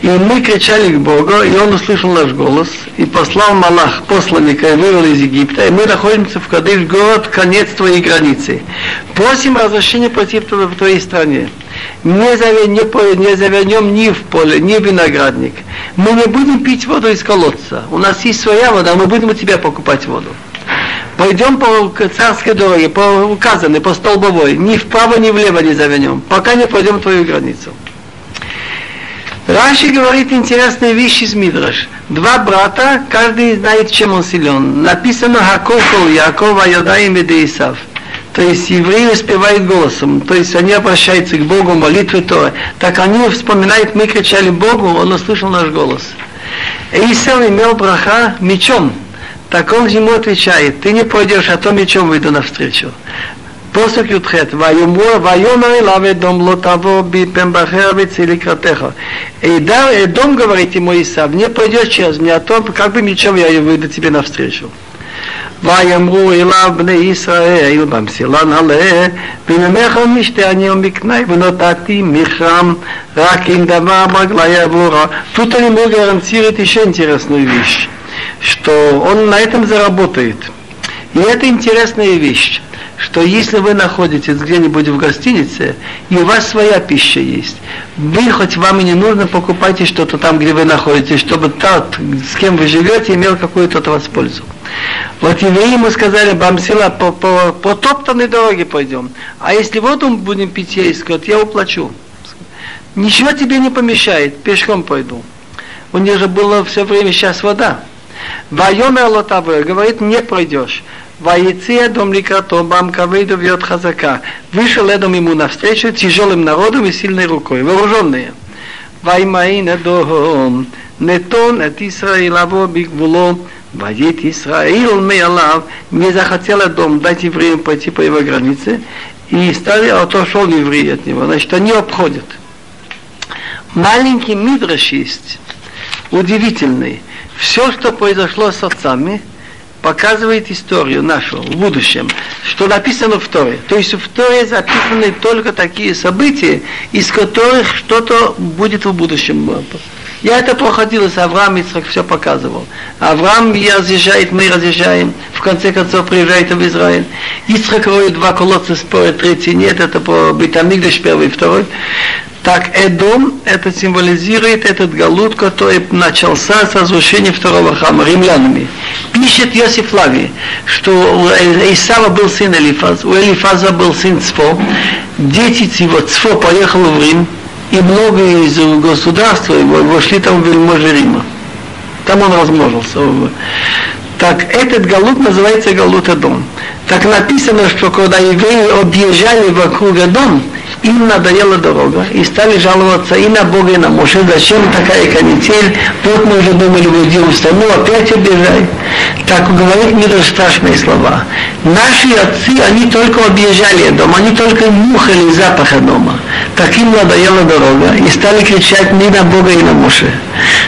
И мы кричали к Богу, и Он услышал наш голос, и послал Малах, посланника, и вывел из Египта, и мы находимся в Кадыш, город, конец твоей границы. Просим разрешения пройти в твоей стране. Не, заве, не, не завернем ни в поле, ни в виноградник. Мы не будем пить воду из колодца. У нас есть своя вода, мы будем у тебя покупать воду. Пойдем по царской дороге, по указанной, по столбовой. Ни вправо, ни влево не завернем, пока не пойдем твою границу. Раши говорит интересные вещи из Мидраш. Два брата, каждый знает, чем он силен. Написано Хакокол Якова Йодаим и Исав. То есть евреи успевают голосом, то есть они обращаются к Богу, молитвы то. Так они вспоминают, мы кричали Богу, он услышал наш голос. Исав имел браха мечом, так он ему отвечает, ты не пойдешь, а то мечом выйду навстречу. פוסק י"ח, ויאמר אליו אדום לא תבוא בפן בחר בצי לקראתך. Эдом говорит ему Исав, не пойдешь через меня, а то как бы мечом я выйду тебе навстречу. ויאמרו אליו בני ישראל במסילה נעלה וממך משתה אני ומקנאי ונתתי מכרם רק אם דבר ברגלי עבורה. Тут они могут гарантировать еще интересную вещь что он на этом заработает. И это интересная вещь, что если вы находитесь где-нибудь в гостинице, и у вас своя пища есть, вы хоть вам и не нужно покупайте что-то там, где вы находитесь, чтобы тот, с кем вы живете, имел какую-то от вас пользу. Вот евреи ему сказали, Бамсила, по, по, по топтанной дороге пойдем. А если воду будем пить я искать, я уплачу. Ничего тебе не помешает, пешком пойду. У них же было все время сейчас вода. Вайомер лотаве, говорит, не пройдешь. Ваиция дом ликато, бам кавейду вьет хазака. Вышел Эдом ему навстречу тяжелым народом и сильной рукой, вооруженные. Ваймаин Эдом, нетон от Исраилаво бигвуло, Ваит Исраил Меалав, не захотел Эдом дать евреям пойти по его границе, и стали, а отошел евреи от него. Значит, они обходят. Маленький мидраш есть, удивительный все, что произошло с отцами, показывает историю нашу в будущем, что написано в Торе. То есть в Торе записаны только такие события, из которых что-то будет в будущем. Я это проходил с Авраам Ицхак, все показывал. Авраам разъезжает, мы разъезжаем, в конце концов приезжает в Израиль. Ицхак роет два колодца, спорит, третий нет, это по Битамигдаш первый второй. Так Эдом это символизирует этот галут, который начался с разрушения второго храма римлянами. Пишет Йосиф Лави, что у Исава был сын Элифаз, у Элифаза был сын Цфо, дети его Цфо поехал в Рим, и много из государства вошли там в вельможи Рима. Там он размножился. Так этот галут называется галут Эдом. Так написано, что когда евреи объезжали вокруг Эдом, им надоела дорога и стали жаловаться и на Бога, и на Моше, зачем такая канитель, вот мы уже думали, уйдем в страну, опять обижай. Так говорит мир страшные слова. Наши отцы, они только объезжали дом, они только нюхали запах дома. Так им надоела дорога и стали кричать не на Бога и на Моше.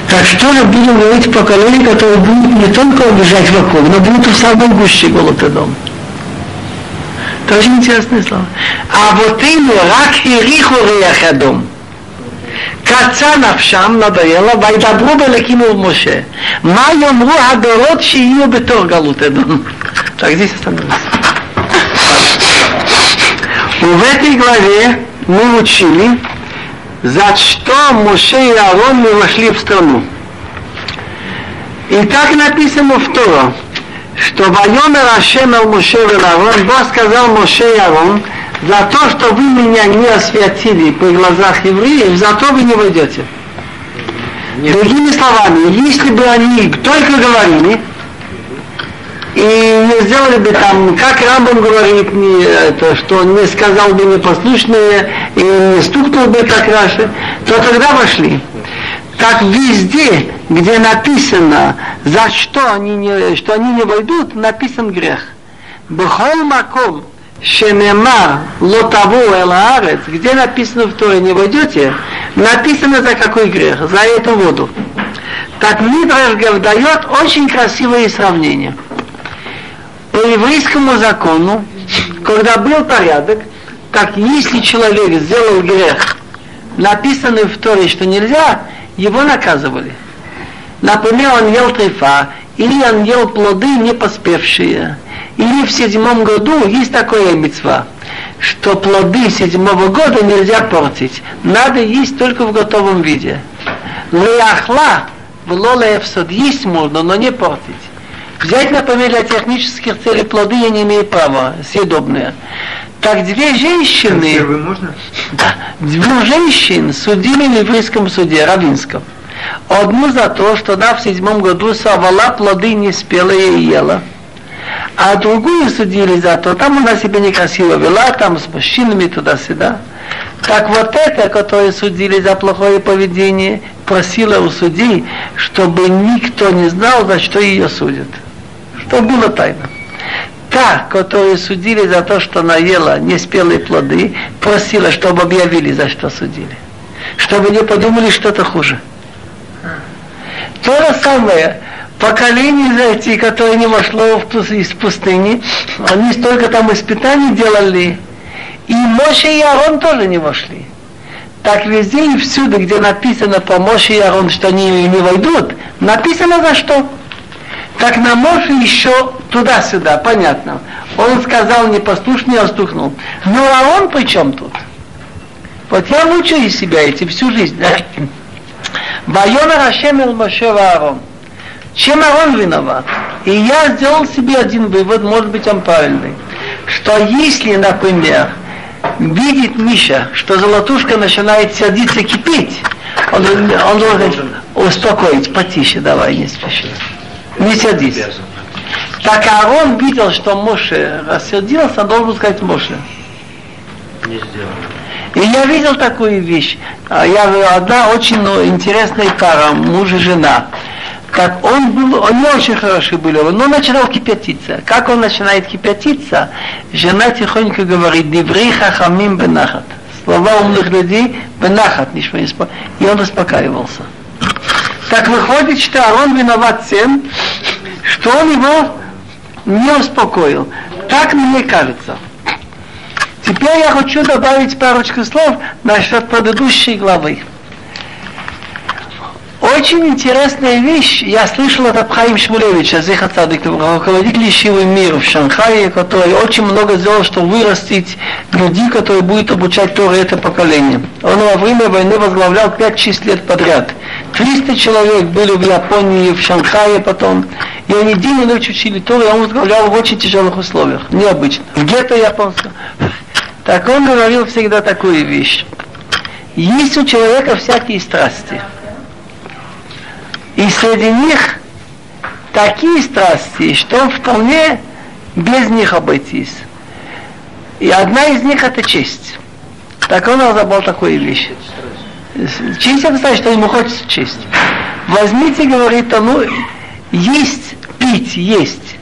Так что же будем говорить поколению, которые будут не только обижать вокруг, но будут в самом гуще голода дома. Тоже интересное слово. А вот им рак и риху реяхадом. קצה נפשם, נדיילה, וידברו בלקים ומשה. מה יאמרו הדורות שיהיו בתור גלות אדום? Так, здесь остановимся. В этой главе мы учили, за что Моше и Аарон не вошли в страну. И так написано в Торо, что Вайомер Ашем Эл Моше Аарон, Бог сказал Моше и Аарон, за то, что вы меня не освятили при глазах евреев, за то вы не войдете. Нет. Другими словами, если бы они только говорили, и не сделали бы там, как Рамбам говорит, не, это, что не сказал бы непослушные и не стукнул бы так раньше, то тогда вошли. Так везде, где написано, за что они не, что они не войдут, написан грех. Бхол маком, Шенемар лотаву элаарец, где написано в Торе не войдете, написано за какой грех, за эту воду. Так Мидраш дает очень красивое сравнение. По еврейскому закону, когда был порядок, так если человек сделал грех, написанный в Торе, что нельзя, его наказывали. Например, он ел трефа, или он ел плоды не поспевшие, или в седьмом году есть такое мецва, что плоды седьмого года нельзя портить. Надо есть только в готовом виде. Леахла, в лолаевсод есть можно, но не портить. Взять, например, для технических целей плоды я не имею права, съедобные. Так две женщины... Консервы можно? Да. Двух женщин судили в еврейском суде, равинском. Одну за то, что она в седьмом году сорвала плоды неспелые и ела а другую судили за то, там она себя некрасиво вела, там с мужчинами туда-сюда. Так вот это, которое судили за плохое поведение, просила у судей, чтобы никто не знал, за что ее судят. Что было тайно. Та, которую судили за то, что она ела неспелые плоды, просила, чтобы объявили, за что судили. Чтобы не подумали что-то хуже. То же самое, поколение зайти, которое не вошло в, из пустыни, они столько там испытаний делали, и Моше и Арон тоже не вошли. Так везде и всюду, где написано по Моше и Арон, что они не войдут, написано за что. Так на Моше еще туда-сюда, понятно. Он сказал непослушный, он стукнул. Ну а он при чем тут? Вот я лучше из себя эти всю жизнь. Вайона Рашем Эл Моше Аарон. Чем Арон виноват? И я сделал себе один вывод, может быть он правильный, что если, например, видит Миша, что золотушка начинает садиться кипеть, он, он должен успокоить, потише, давай, не спеши. Не садись. Так Арон видел, что Моше рассердился, он должен сказать Моше. Не сделал. И я видел такую вещь. А я одна очень ну, интересная пара, муж и жена как он был, они очень хорошие были, но начинал кипятиться. Как он начинает кипятиться, жена тихонько говорит, «Диврей хахамим бенахат». Слова умных людей бенахат, ничего не. И он успокаивался. Так выходит, что он виноват тем, что он его не успокоил. Так мне кажется. Теперь я хочу добавить парочку слов насчет предыдущей главы. Очень интересная вещь, я слышал от Абхаим Шмулевича, Зиха Цадык, руководитель Ишивы мира в Шанхае, который очень много сделал, чтобы вырастить людей, которые будут обучать Торы это поколение. Он во время войны возглавлял 5-6 лет подряд. 300 человек были в Японии, в Шанхае потом, и они день и ночь учили Торы, и он возглавлял в очень тяжелых условиях, необычно. В гетто японском. Так он говорил всегда такую вещь. Есть у человека всякие страсти – и среди них такие страсти, что вполне без них обойтись. И одна из них это честь. Так он разобрал такую вещь. Честь это значит, что ему хочется честь. Возьмите, говорит, а ну, есть, пить, есть.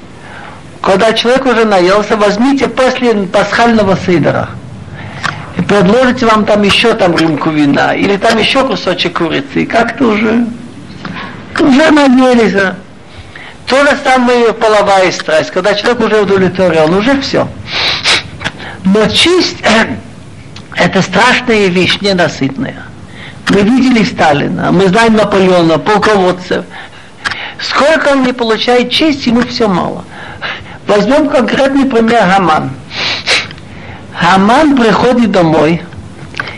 Когда человек уже наелся, возьмите после пасхального сидора. И предложите вам там еще там рюмку вина, или там еще кусочек курицы. Как-то уже уже наелись. А? То же самое половая страсть, когда человек уже удовлетворен, уже все. Но честь – это страшная вещь, ненасытная. Мы видели Сталина, мы знаем Наполеона, полководцев. Сколько он не получает чести, ему все мало. Возьмем конкретный пример Хаман. Хаман приходит домой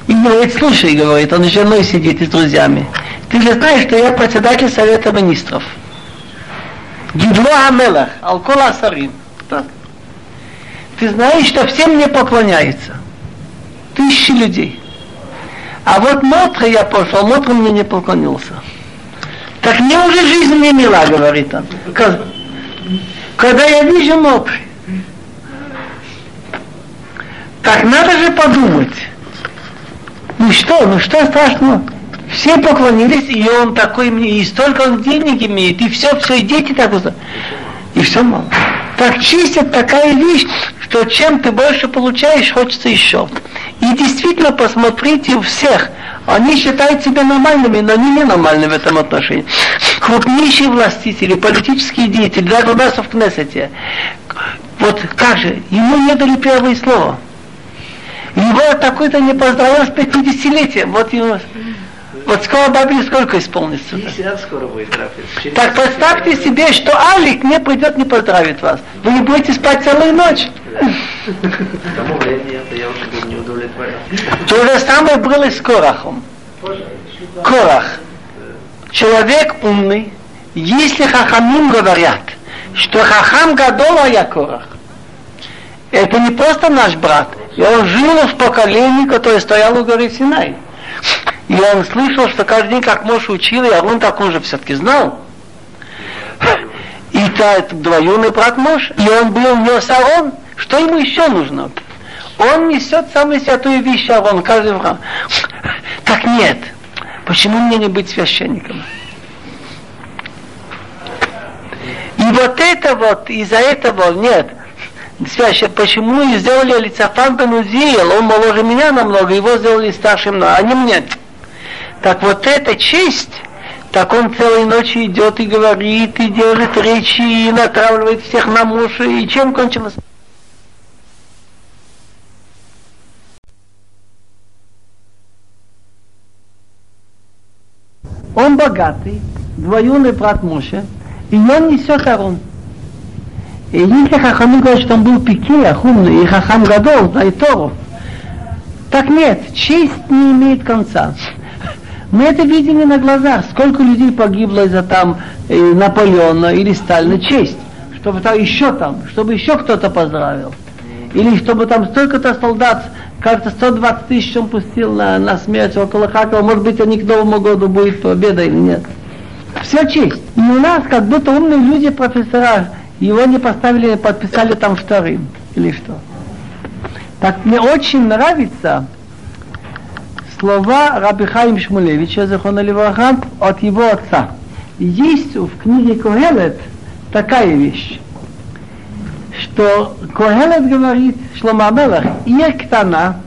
и говорит, слушай, говорит, он с женой сидит и с друзьями. Ты же знаешь, что я председатель Совета Министров. Гидло Амелах, Алкола Асарин. Ты знаешь, что все мне поклоняются. Тысячи людей. А вот Мотра я пошел, Мотра мне не поклонился. Так мне уже жизнь не мила, говорит он. Когда я вижу Мотри. Так надо же подумать. Ну что, ну что страшного? Все поклонились, и он такой и столько он денег имеет, и все, все, и дети так вот. И все мало. Так чистят такая вещь, что чем ты больше получаешь, хочется еще. И действительно, посмотрите у всех, они считают себя нормальными, но они не нормальны в этом отношении. Крупнейшие властители, политические деятели, даже у нас в Кнессете. Вот как же, ему не дали первое слово. Его такой-то не поздравил с 50-летием. Вот ему вот скоро бабе сколько исполнится? 50 скоро будет трафис. Так представьте себе, что Алик не придет, не поздравит вас. Вы не будете спать целую ночь. К тому времени это я уже был не удовлетворен. То же самое было и с Корахом. Корах. Человек умный, если Хахамим говорят, что Хахам Гадола я Корах, это не просто наш брат, и он жил в поколении, которое стояло у горы Синай. И он слышал, что каждый день, как Моше учил, и он так он же все-таки знал. И та, двоюродный брат Мош, и он был нес Арон. Что ему еще нужно? Он несет самые святые вещи Арон, каждый храм. Так нет. Почему мне не быть священником? И вот это вот, из-за этого, нет, священ, почему сделали Лицафан бен он моложе меня намного, его сделали старшим, а не мне. Так вот эта честь, так он целой ночью идет и говорит, и держит речи, и натравливает всех на мужа, и чем кончилось? Он богатый, двоюродный брат Моше, и он несет Арон. И если Хахамы говорят, что он был пикеях, умный, и Хахам Гадол, знает так нет, честь не имеет конца. Мы это видели на глазах. Сколько людей погибло из-за там э, Наполеона или Сталина. Честь. Чтобы там еще там, чтобы еще кто-то поздравил. Или чтобы там столько-то солдат, как-то 120 тысяч он пустил на, на смерть около Харькова. Может быть, они к Новому году будет победа или нет. Все честь. И у нас как будто умные люди, профессора, его не поставили, подписали там вторым. Или что. Так мне очень нравится, слова Раби Хаим Шмулевича, Захона Леваха, от его отца. Есть в книге Когелет такая вещь, что Когелет говорит, Шлома Амелах, Ир Ктана,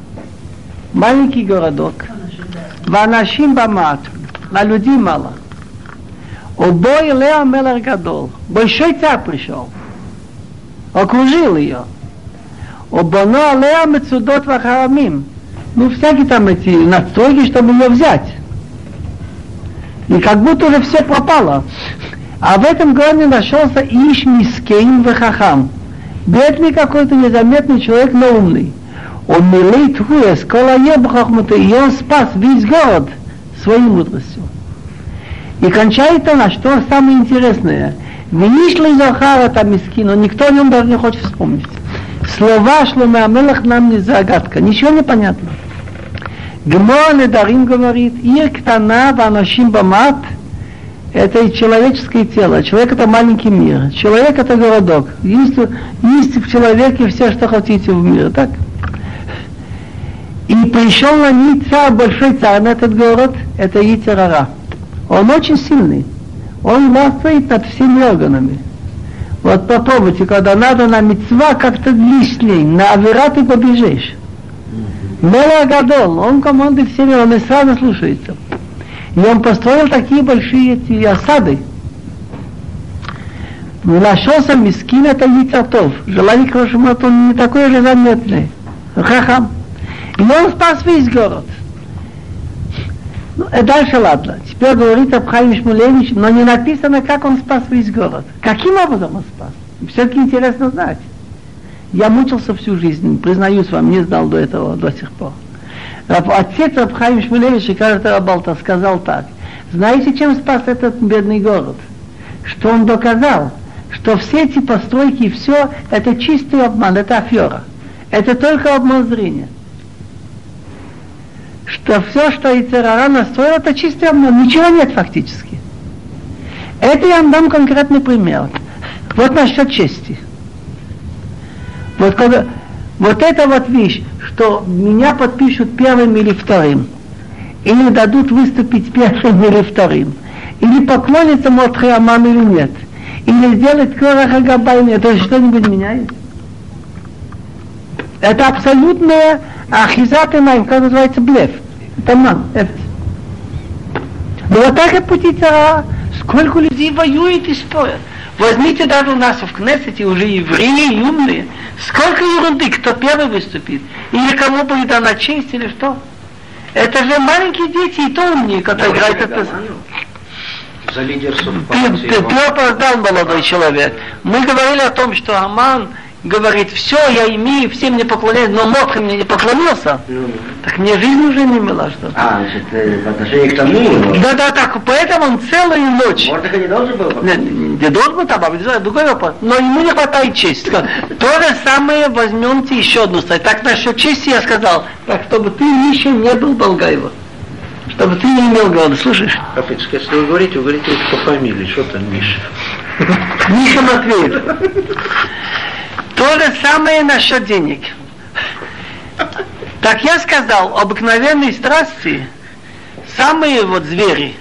маленький городок, Ванашим Бамат, на людей мало. Обой Лео Мелах Гадол, большой царь пришел, окружил ее. Обоно Лео Мецудот Вахарамим, ну, всякие там эти настройки, чтобы ее взять. И как будто уже все пропало. А в этом городе нашелся Иш Мискейн Вахахам. Бедный какой-то незаметный человек, но умный. Он Тхуя, скола Ебхахмута, и он спас весь город своей мудростью. И кончает она, что самое интересное. Винишли Захара там мискин, но никто о нем даже не хочет вспомнить. Слова Шлома Амелах нам не загадка, ничего не понятно. Гмор Недарим говорит, ир ктана ванашим бамат, это и человеческое тело. Человек это маленький мир. Человек это городок. Есть, есть в человеке все, что хотите в мире. Так? И пришел на них царь, большой царь на этот город, это Итерара. Он очень сильный. Он властвует над всеми органами. Вот попробуйте, когда надо на мецва как-то лишней, на авера ты побежишь. Мела Гадол, он командует всеми, он и сразу слушается. И он построил такие большие эти осады. Нашелся мискин, это Яцатов. Желание к он не такой же заметный. Хахам. И он спас весь город. Ну, и дальше ладно. Теперь говорит Абхайм Шмулевич, но не написано, как он спас весь город. Каким образом он спас? Все-таки интересно знать. Я мучился всю жизнь, признаюсь вам, не знал до этого до сих пор. Отец Абхайм Шмулевич, кажется, Рабалта, сказал так. Знаете, чем спас этот бедный город? Что он доказал? Что все эти постройки и все, это чистый обман, это афера. Это только обман зрения. Что все, что Ицерара настроил, это чистый обман. Ничего нет фактически. Это я вам дам конкретный пример. Вот насчет чести. Вот, когда, вот это вот вещь, что меня подпишут первым или вторым, или дадут выступить первым или вторым, или поклониться Мотхиамам или нет, или сделать Кораха это что-нибудь меняет? Это абсолютная ахизат и как называется, блеф. Это ман, это. Но вот так и пути цара. Сколько людей воюет и спорят. Возьмите даже у нас в Кнессете уже евреи умные. Сколько ерунды, кто первый выступит. Или кому будет дана честь, или что. Это же маленькие дети, и то умнее, которые играют это. За лидерство Ты, ты, ты опоздал, молодой человек. Мы говорили о том, что Аман говорит, все, я имею, всем мне поклоняюсь, но Мокха мне не поклонился, Ну, так мне жизнь уже не мила что а, значит, э, в отношении к тому, Да, да, так, поэтому он целую ночь Мордыха не должен был не, не должен был там, обязательно другой вопрос. Но ему не хватает чести. То же самое возьмемте еще одну стать. Так насчет чести я сказал, так чтобы ты еще не был Болгаева. Чтобы ты не имел голода, слышишь? Капец, если вы говорите, вы говорите по фамилии, что там Миша? Миша Матвеев. То же самое насчет денег. Так я сказал, обыкновенные страсти, самые вот звери,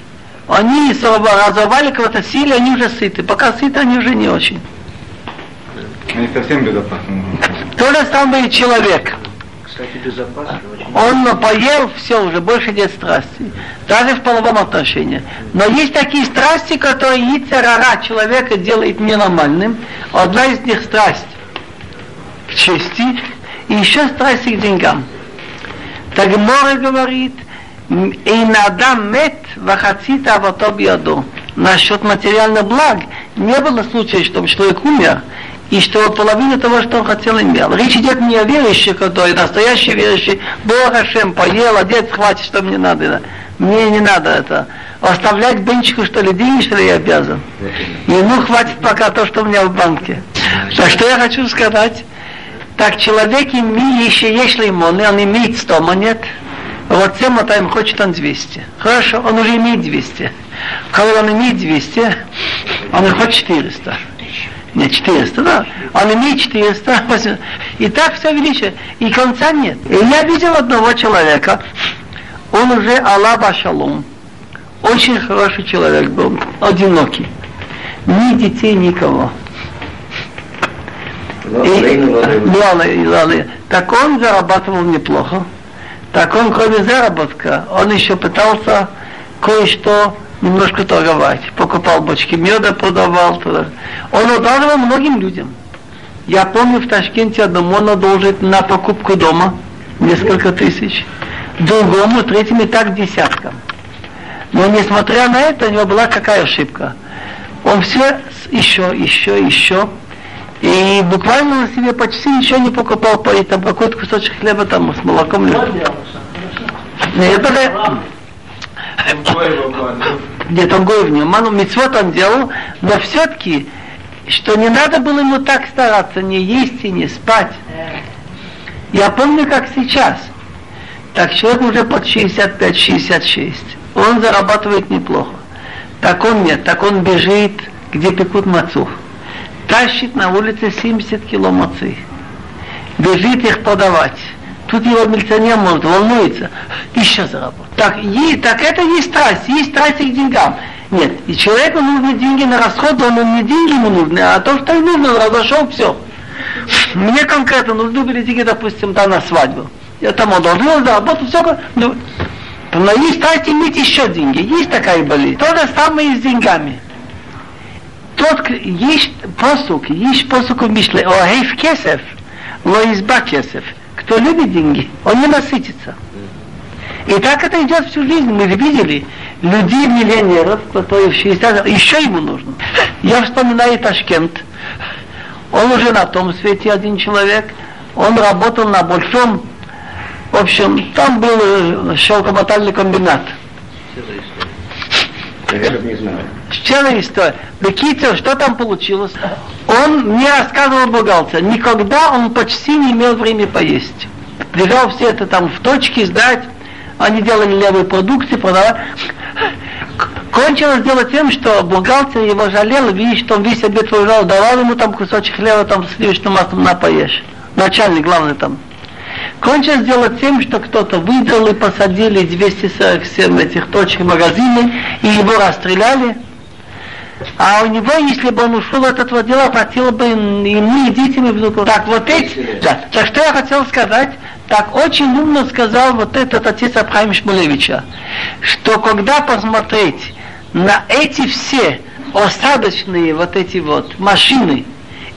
они разорвали кого-то силе, они уже сыты. Пока сыты, они уже не очень. Они совсем безопасны. То же самое и человек. Кстати, безопасно очень. Он поел, все, уже больше нет страсти. Даже в половом отношении. Но есть такие страсти, которые яйцерара человека делает ненормальным. Одна из них страсть к чести, и еще страсть к деньгам. Так Море говорит, и надам мет вахацита авато биаду. Насчет материальных благ не было случая, чтобы человек умер, и что половину того, что он хотел, имел. Речь идет не о верующих, которые настоящие верующие, Бог Ашем поел, одет, хватит, что мне надо. Мне не надо это. Оставлять бенчику, что ли, деньги, что ли, я обязан. Ему хватит пока то, что у меня в банке. Так что я хочу сказать, так человек имеет, еще есть лимоны, он имеет 100 монет, вот тем им хочет он 200. Хорошо, он уже имеет 200. Когда он имеет 200, он хочет 400. Нет, 400, да. Он имеет 400, и так все величие. И конца нет. И я видел одного человека, он уже Аллаба Шалом. Очень хороший человек был, одинокий. Ни детей, никого. И, ладно, так он зарабатывал неплохо. Так он, кроме заработка, он еще пытался кое-что немножко торговать. Покупал бочки меда, продавал. Туда. Он одалживал многим людям. Я помню, в Ташкенте одному он одолжит на покупку дома несколько тысяч. Другому, третьему и так десяткам. Но несмотря на это, у него была какая ошибка. Он все еще, еще, еще. И буквально на себе почти ничего не покупал, по там какой-то кусочек хлеба там с молоком. Нет, это где-то Гой в нем. Ману митцвот он делал, но все-таки, что не надо было ему так стараться, не есть и не спать. Я помню, как сейчас. Так человек уже под 65-66. Он зарабатывает неплохо. Так он нет, так он бежит, где пекут мацух. Тащит на улице 70 кило мацы. Бежит их подавать. Тут его милиционер может, волнуется. Еще заработать. Так, и, так это есть страсть, есть страсть к деньгам. Нет, и человеку нужны деньги на расход, он не деньги ему нужны, а то, что ему нужно, разошел, все. Мне конкретно нужны были деньги, допустим, да, на свадьбу. Я там одолжил, заработал, все. Ну, но есть страсть иметь еще деньги, есть такая болезнь. То же самое и с деньгами. Тот, есть посук, есть посук в Мишле, о хейф кесев, ло изба кесев. кто любит деньги, он не насытится. И так это идет всю жизнь. Мы видели людей, миллионеров, которые в 60 еще ему нужно. Я вспоминаю Ташкент. Он уже на том свете один человек. Он работал на большом, в общем, там был шелкомотальный комбинат. Не знаю. Целая история. Бекитер, что там получилось? Он мне рассказывал бухгалтер, никогда он почти не имел времени поесть. Держал все это там в точке, сдать. Они делали левые продукты, продавали. Кончилось дело тем, что бухгалтер его жалел, видишь, что он весь обед выжал, давал ему там кусочек хлеба там с сливочным маслом на поешь. Начальник, главный там. Кончилось дело тем, что кто-то выдал и посадили 247 этих точек магазины, и его расстреляли. А у него, если бы он ушел от этого дела, хватило бы ему и детям, и внукам. Так вот эти, да, так что я хотел сказать, так очень умно сказал вот этот отец Абхайм Шмулевича, что когда посмотреть на эти все осадочные вот эти вот машины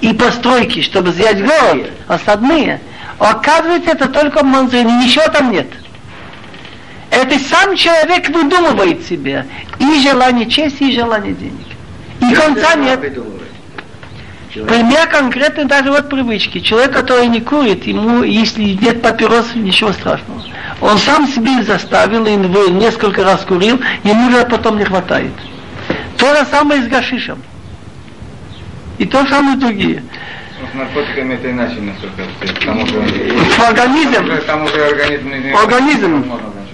и постройки, чтобы взять город, осадные, оказывается, это только в Манзине, ничего там нет. Это сам человек выдумывает себе и желание чести, и желание денег. И конца нет. Пример конкретный даже вот привычки. Человек, который не курит, ему, если нет папирос, ничего страшного. Он сам себе заставил, и несколько раз курил, ему же потом не хватает. То же самое с гашишем. И то же самое другие. Ну, С наркотиками это иначе, насколько я знаю. Там уже, Организм. там уже, там уже организм... Организм.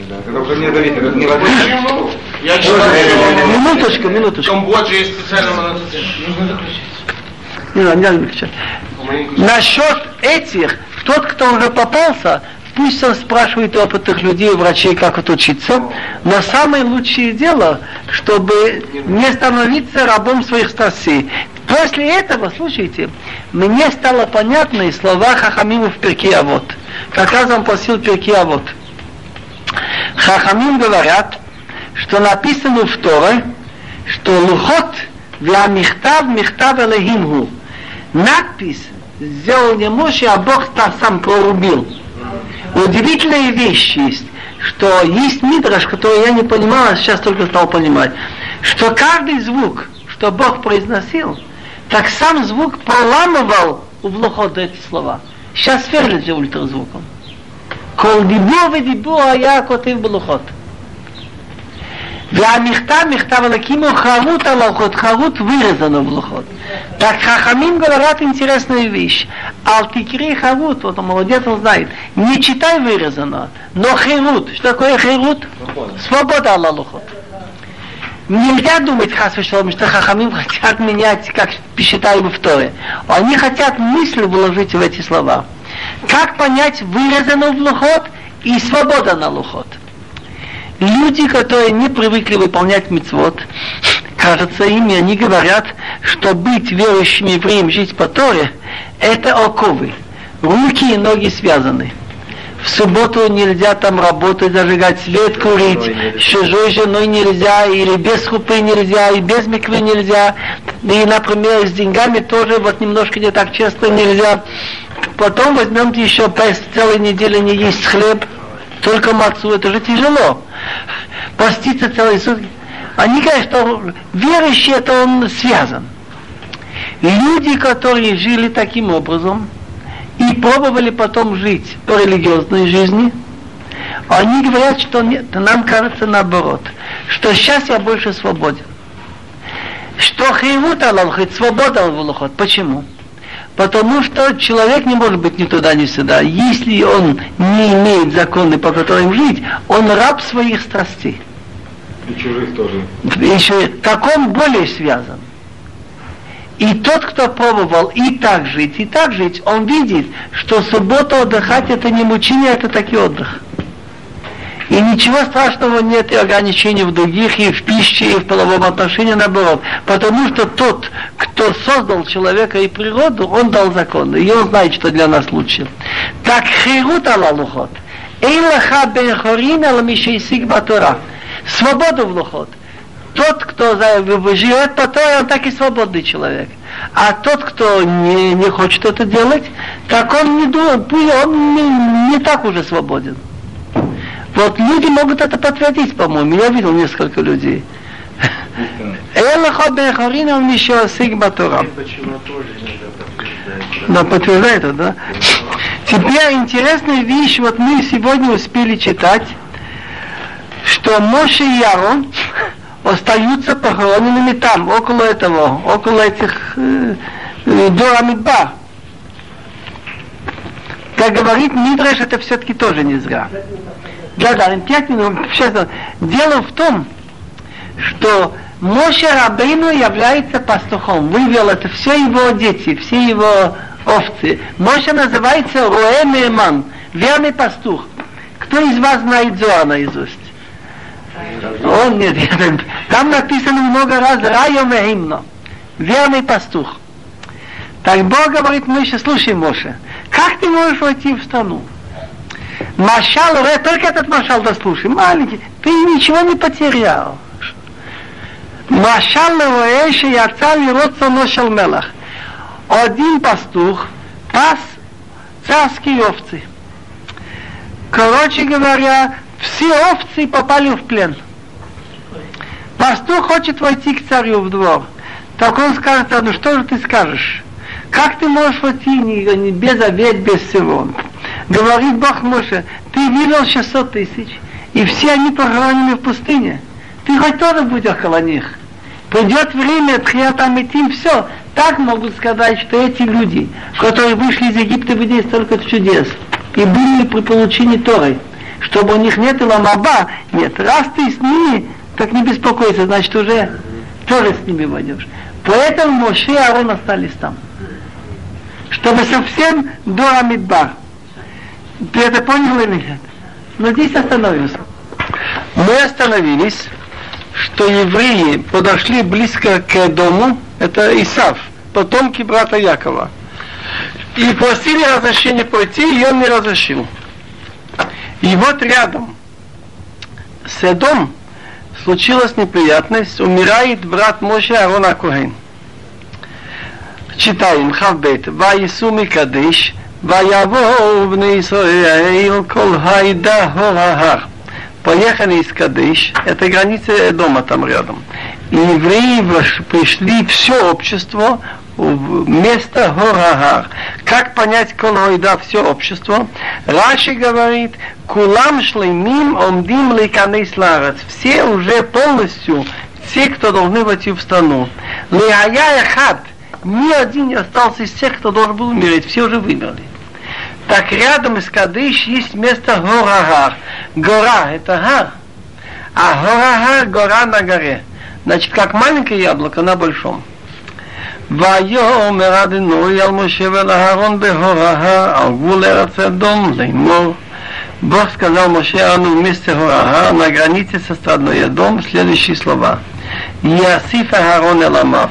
Да. Это уже не зависит, это не возможно. Я читаю, Минуточку, минуточку. в Камбодже есть специальная монотоцикл. Нужно заключить. Не надо, не надо выключать. Насчет этих, тот, кто уже попался, пусть он спрашивает у опытных людей, врачей, как это учиться. Но самое лучшее дело, чтобы не становиться рабом своих страстей. После этого, слушайте, мне стало понятно из слова Хахамима в Перке Авод. Как раз он просил Перке Авод. Хахамим говорят, что написано в Торе, что Лухот для Михтав Михтав Элохимгу. Надпись сделал не Моше, а Бог та сам прорубил. Удивительная вещь есть, что есть мидраш, который я не понимал, а сейчас только стал понимать, что каждый звук, что Бог произносил, так сам звук проламывал у лухот эти слова. Сейчас сверлит же ультразвуком. Кол дебу в дебу а я котив блохот. והמכתב, מכתב אלוקים הוא חרוט על הלוחות, חרוט вырезано в лохот. Так Хахамим говорят интересную вещь. Алтикри харут, вот он молодец, он знает. Не читай вырезано, но херут. Что такое херут? Свобода Аллах лохот. Нельзя думать, Хасвешалом, что Хахамим хотят менять, как считаем в Торе. Они хотят мысль вложить в эти слова. Как понять вырезано в лухот и свобода на лухот? Люди, которые не привыкли выполнять мецвод, кажется им, и они говорят, что быть верующим евреем, жить по Торе, это оковы. Руки и ноги связаны. В субботу нельзя там работать, зажигать свет, курить. С чужой женой нельзя, или без хупы нельзя, и без миквы нельзя. И, например, с деньгами тоже вот немножко не так часто нельзя. Потом возьмемте еще целой недели не есть хлеб, только мацу, это же тяжело. Поститься целые сутки. Они говорят, что верующий это он связан. Люди, которые жили таким образом, и пробовали потом жить по религиозной жизни, они говорят, что нет, нам кажется наоборот, что сейчас я больше свободен. Что хейвут аллахот, свобода аллахот. Почему? Потому что человек не может быть ни туда, ни сюда. Если он не имеет законы, по которым жить, он раб своих страстей. И чужих тоже. Еще как он более связан. И тот, кто пробовал и так жить, и так жить, он видит, что субботу отдыхать это не мучение, это таки отдых. И ничего страшного нет и ограничений в других, и в пище, и в половом отношении, наоборот. Потому что тот, кто создал человека и природу, он дал законы, и он знает, что для нас лучше. Так хирут алалухот. Эйлаха бен хорин ал мишейсик батура. Свободу в лухот. тот, кто живет по Торе, он так и свободный человек. А тот, кто не, не хочет это делать, так он не думает, он не, не так уже свободен. Вот люди могут это подтвердить, по-моему. Я видел несколько людей. Элаха бехарина мишо сигма Тора. Почему тоже иногда подтверждает? Да, подтверждает это, да? Теперь интересная вещь, вот мы сегодня успели читать, что Моше и Ярон остаются похороненными там, около этого, около этих э, э, Дора Мидбар. Как говорит Мидреш, это все-таки тоже не зря. Да, да, пять минут. Дело в том, что Моше Рабейну является пастухом. Вывел это все его дети, все его овцы. Моше называется Роэ Мееман, верный пастух. Кто из вас знает Зоа наизусть? Он нет, там написано много раз Райо Меимно, верный пастух. Так Бог говорит Моше, слушай, Моше, как ты можешь войти в страну? Машал, только этот машал дослушай, маленький, ты ничего не потерял. Машал Лоэши яца лиротца ношел мелах. Один пастух пас царские овцы. Короче говоря, все овцы попали в плен. Пастух хочет войти к царю в двор. Так он скажет, ну что же ты скажешь? Как ты можешь войти не без обед, без всего? Говорит Бог Моше, ты видел 600 тысяч, и все они похоронены в пустыне. Ты хоть тоже будь около них. Придет время, там идти, все. Так могут сказать, что эти люди, которые вышли из Египта, видели столько чудес, и были при получении Торы, чтобы у них нет ламаба, нет, раз ты с ними, так не беспокойся, значит уже тоже с ними войдешь. Поэтому Моше и Аарон остались там. Чтобы совсем до Амидбар. Ты это понял или нет? Но здесь остановимся. Мы остановились, что евреи подошли близко к дому, это Исав, потомки брата Якова. И просили разрешения пойти, и он не разрешил. И вот рядом с Эдом случилась неприятность, умирает брат Моше Арона Куген. Читаем Хавбет. Ваису Микадыш, ויבואו בני ישראל כל העדה הורהר. Поехали из Кадыш, это граница дома там рядом. И евреи пришли все общество в место Хорагар. Как понять колоида все общество? Раши говорит, кулам шлемим омдим ликанейс ларец. Все уже полностью, все, кто должны войти в страну. Леая хат, ни один не остался из тех, кто должен был умереть, все уже вымерли. Так рядом с Кадыш есть место Горагар. Гора – это гар. А Горагар – гора на горе. Значит, как маленькое яблоко на большом. ויאמר אדינוי על משה ולאהרון בהוראה על גבול ארץ אדום לאמור Бог сказал Моше Ану вместе Хорага на границе со страной Эдом следующие слова. Ясиф Аарон Эламав.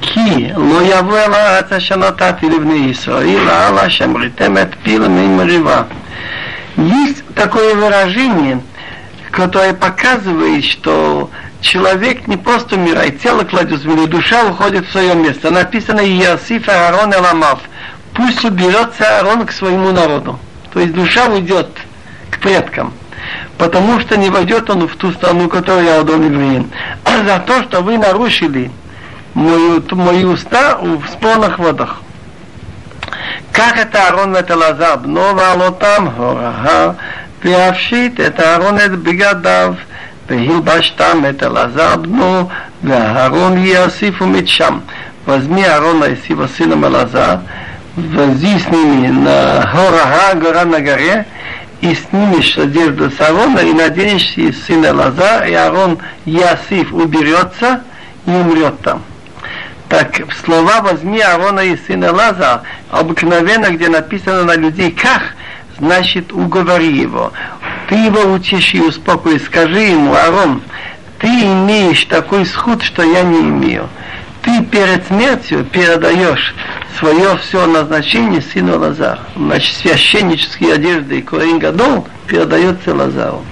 כי לא יבוא אל הארץ אשר נתתי לבני ישראל, אלא שמריתם את פי למי מריבה. Есть такое выражение, которое показывает, что человек не просто умирает, тело кладет в землю, душа уходит в свое место. Написано Иосиф Аарон Эламав. Пусть уберется Аарон к своему народу. То есть душа уйдет к предкам. Потому что не войдет он в ту страну, которую я отдал евреям. А за то, что вы нарушили мою, мои уста в спорных водах. Как это Арон это Лазар? Бнова лотам горага. Пиавшит это Арон это бегадав. Пихилбаш там это Лазар бну. Арон Ясиф умит. Возьми Арона и сего сына Малазар. Вози с ними на горага, гора на горе. И снимешь одежду с Арона и наденешь и сына Лазар. И Арон Ясиф уберется и умрет там. Так слова «возьми Аарона и сына Лаза» обыкновенно, где написано на людей «как», значит уговори его. Ты его утеши успокой, скажи ему, Аарон, ты имеешь такой сход, что я не имею. Ты перед смертью передаешь свое все назначение сыну Лазару. Значит, священнические одежды и Коин Гадол передается Лазару.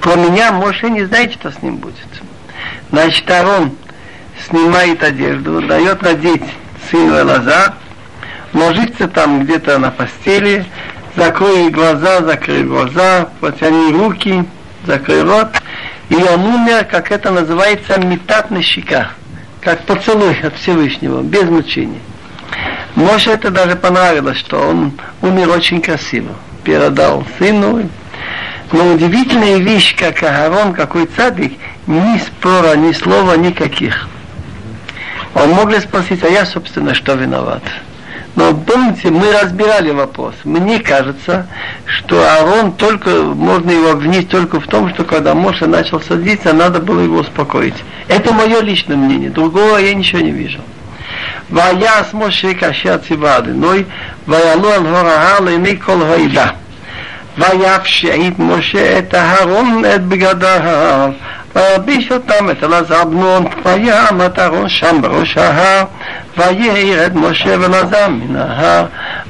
Про меня, может, и не знаете, что с ним будет. Значит, Арон снимает одежду, дает надеть сыну Лазар, ложится там где-то на постели, закрой глаза, закрой глаза, потяни руки, закрой рот, и он умер, как это называется, метат на щека, как поцелуй от Всевышнего, без мучений. Моше это даже понравилось, что он умер очень красиво. Передал сыну. Но удивительная вещь, как Агарон, какой цадик, ни спора, ни слова никаких. Он мог ли спросить, а я, собственно, что виноват? Но помните, мы разбирали вопрос. Мне кажется, что Аарон только, можно его обвинить только в том, что когда Моша начал садиться, надо было его успокоить. Это мое личное мнение. Другого я ничего не вижу. ויעש משה כאשר ציווה אדינוי, ויעלו על הור ההר לעיני כל העדה. ויפשעית משה את אהרון את בגדיו, ויביש אותם את אלעזר בנו, ויעמת אהרון שם בראש ההר, וירד משה ואלעזר מן ההר,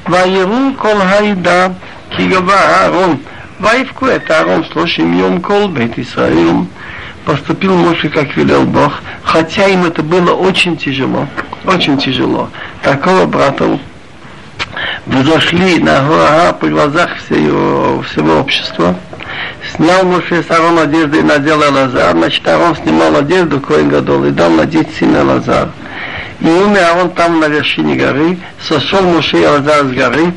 ויראו כל העדה כי גבה אהרון, ויבכו את אהרון שלושים יום כל בית ישראל. Поступил Моше, как велел Бог, хотя им это было очень тяжело, очень тяжело. Такого брата взошли на гора при глазах всего, всего общества. Снял Моше Арон одежду и надел Лазар. Значит, Арон снимал одежду Коин Гадол и дал надеть сына Лазар. И умер Арон там на вершине горы. Сошел Моше и Лазар с горы.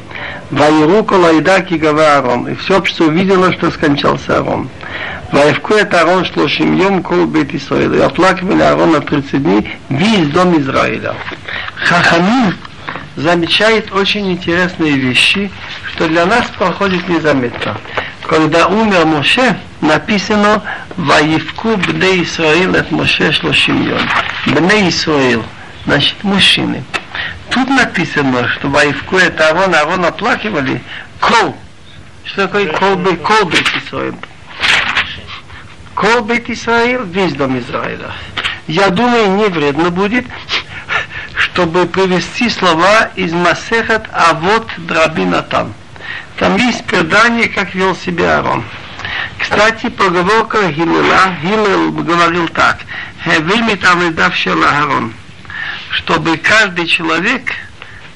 Вайру колайда кигава Арон. И все общество увидело, что скончался Арон. Ваевку это Арон шлошим йом кол бет Исраиля. И оплакивали Арона 30 дней весь дом Израиля. Хахамин замечает очень интересные вещи, что для нас проходит незаметно. Когда умер Моше, написано «Ваевку бне Исраил от Моше шлошим йом». Бне Исраил, значит, мужчины. Тут написано, что Ваевку это Арон, Арон оплакивали кол. Что такое кол, кол бет Исраил? Кол бет Исраил, весь дом Израиля. Я думаю, не вредно будет, чтобы привести слова из Масехат Авот Драбинатан. Там есть предание, как вел себя Арон. Кстати, поговорка Гилела, Гилел говорил так, «Хевимит Амидав Арон», чтобы каждый человек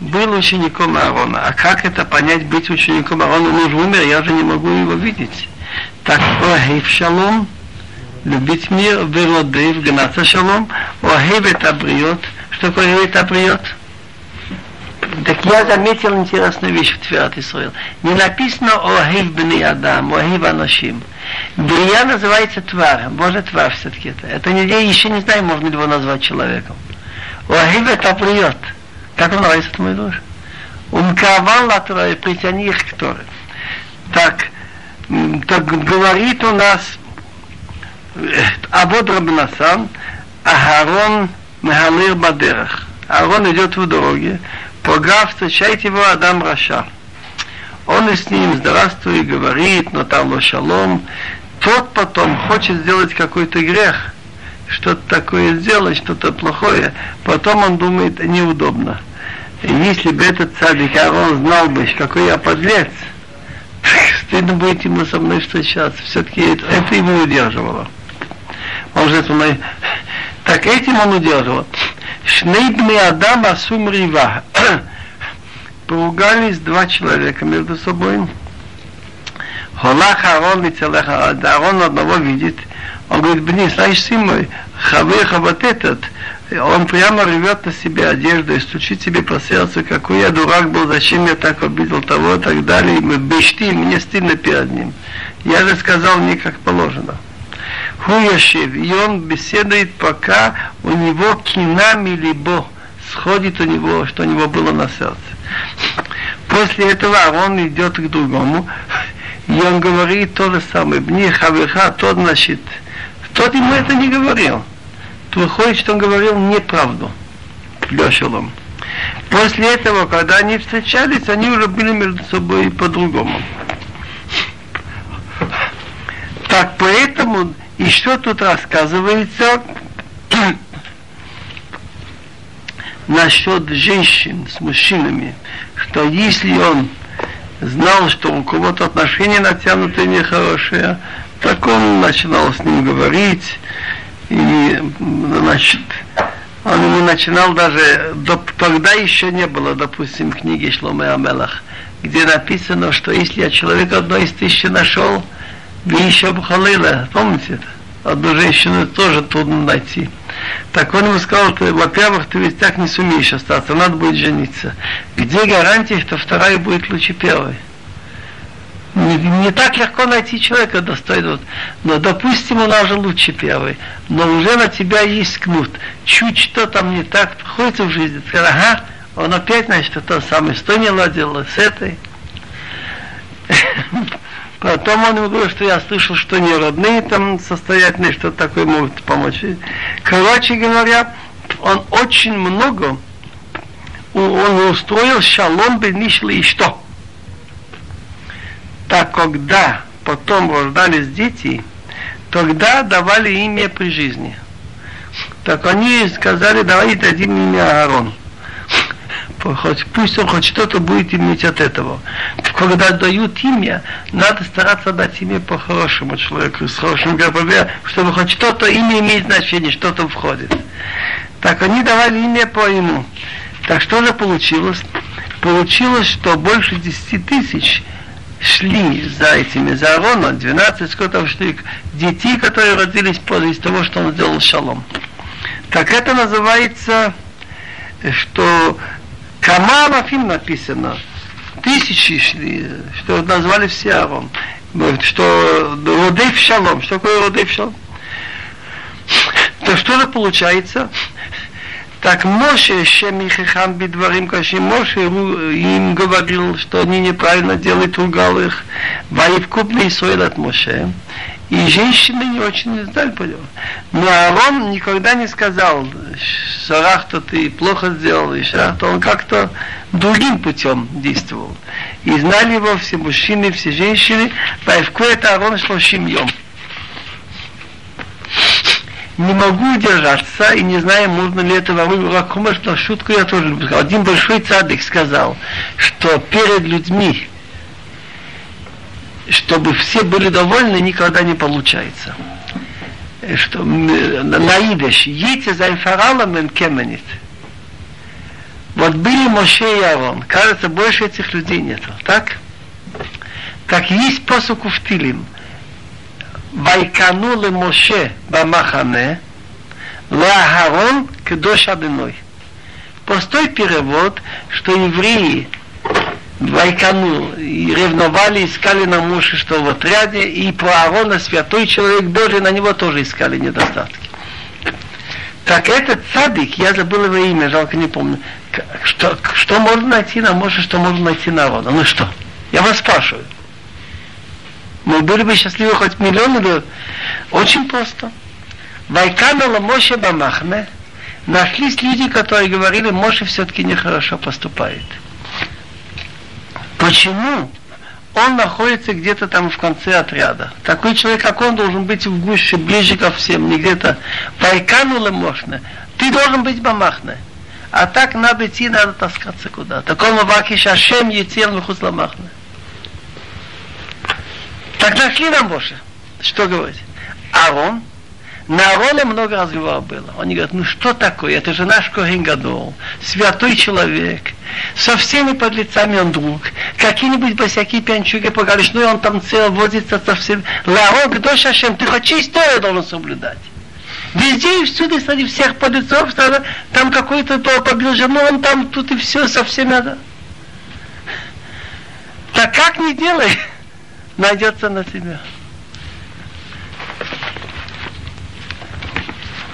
был учеником Аарона. А как это понять, быть учеником Аарона? Он уже умер, я же не могу его видеть. Так, Охейв Шалом, любить мир, Велодейв, гнаться Шалом, Охейв это бриот. Что такое это бриот? Так я заметил интересную вещь в Тфират Исраил. Не написано «Охив бни Адам», «Охив анашим». Брия называется твар, Божий твар все-таки это. Это не, я еще не знаю, можно ли его назвать человеком. Охив это бриот. Как он называется, мой душ? Ковал на Торе, притяни их к Торе. Так, так говорит у нас Абод Рабнасан, Агарон Мехалир Бадерах. Аарон идет в дороге, погав встречает его Адам Раша. Он и с ним здравствует, говорит, но там шалом. Тот потом хочет сделать какой-то грех, что-то такое сделать, что-то плохое. Потом он думает, неудобно. И если бы этот цадик Аарон знал бы, какой я подлец, стыдно будет ему со мной встречаться. Все-таки это, это его удерживало. Он же это Так этим он удерживал. Шнейбный Адам Асум Рива. Поругались два человека между собой. Холах Арон и Целех Арон одного видит. Он говорит, блин, знаешь, сын мой, хавеха вот этот, он прямо рвет на себе одежду и стучит себе по сердцу, какой я дурак был, зачем я так обидел того и так далее. Мы бешти, мне стыдно перед ним. Я же сказал мне как положено. Хуяшев, и он беседует, пока у него кинами либо сходит у него, что у него было на сердце. После этого он идет к другому, и он говорит то же самое. Мне хавиха, тот, значит, тот ему это не говорил. То выходит, что он говорил неправду. Лешелом. После этого, когда они встречались, они уже были между собой по-другому. Так, поэтому, и что тут рассказывается? Насчет женщин с мужчинами, что если он знал, что у кого-то отношения натянутые нехорошие, так он начинал с ним говорить, и значит, он ему начинал даже, до, тогда еще не было, допустим, книги Шломе Амелах, где написано, что если я человека одной из тысячи нашел, вы еще Бухалила, помните? Одну женщину тоже трудно найти. Так он ему сказал, ты, во-первых, ты ведь так не сумеешь остаться, надо будет жениться. Где гарантия, что вторая будет лучше первой? Не, не так легко найти человека достойного. Но, допустим, он уже лучше первый. Но уже на тебя есть кнут. Чуть что там не так, приходится в жизни. Сказать, ага, он опять, значит, то самое, что не ладил с этой. Потом он ему говорил, что я слышал, что не родные там состоятельные, что такое могут помочь. Короче говоря, он очень много, он устроил шалом бенишли и что? Так когда потом рождались дети, тогда давали имя при жизни. Так они сказали, давай дадим имя Аарон. Пусть он хоть что-то будет иметь от этого. Когда дают имя, надо стараться дать имя по-хорошему человеку, с хорошим гробове, чтобы хоть что-то имя имеет значение, что-то входит. Так они давали имя по ему. Так что же получилось? Получилось, что больше 10 тысяч шли за этими, за Аарона, 12 скотов шли, детей, которые родились после того, что он сделал шалом. Так это называется, что Кама Афим написано, тысячи шли, что назвали все Аарон, что Родев Шалом, что такое Родев Шалом? То что же получается? Так Моше, Шемихихам Бидварим Кашим, Моше им говорил, что они неправильно делают, ругал их. Ваивкубный Исоил от Моше. И женщины не очень знали нему. Но Аарон никогда не сказал, Шарахта ты плохо сделал, и Шарахта он как-то другим путем действовал. И знали его все мужчины, все женщины, Ваивку это Аарон шло семьем не могу удержаться и не знаю, можно ли это ворую Ракумаш, но шутку я тоже люблю. Один большой цадык сказал, что перед людьми, чтобы все были довольны, никогда не получается. Э, что э, наидеш, ейте за инфаралом кеменит. Вот были Моше и Арон. Кажется, больше этих людей нету. Так? Так есть посук в Тилим. Вайкану Моше бамахане, ле Аарон кедош адыной. Простой перевод, что евреи Вайкану и ревновали, искали на Моше, что в отряде, и про Аарона, святой человек Божий, на него тоже искали недостатки. Так этот цадик, я забыл его имя, жалко не помню, что, что можно найти на Моше, что можно найти на Аарона? Ну что? Я вас спрашиваю. Мы были бы счастливы хоть миллион или... Очень просто. Вайкана Моше Бамахне нашлись люди, которые говорили, Моше все-таки нехорошо поступает. Почему? Он находится где-то там в конце отряда. Такой человек, как он, должен быть в гуще, ближе ко всем, не где-то. Вайкану Лемошне. Ты должен быть Бамахне. А так надо идти, надо таскаться куда. Такому вакиш Ашем Етел Махусламахне. Так нашли нам Моше. Что говорить? Арон, на Ароне много разговоров было. Они говорят, ну что такое, это же наш Коген Гадол, святой человек, со всеми подлецами он друг. Какие-нибудь босяки пьянчуги поговоришь, ну он там цел возится со всеми. Ларок, до Шашем, ты хоть историю должен соблюдать. Везде и всюду среди всех подлецов, там какой-то побил жену, он там тут и все со всеми надо. Так как не делай? найдется на тебя.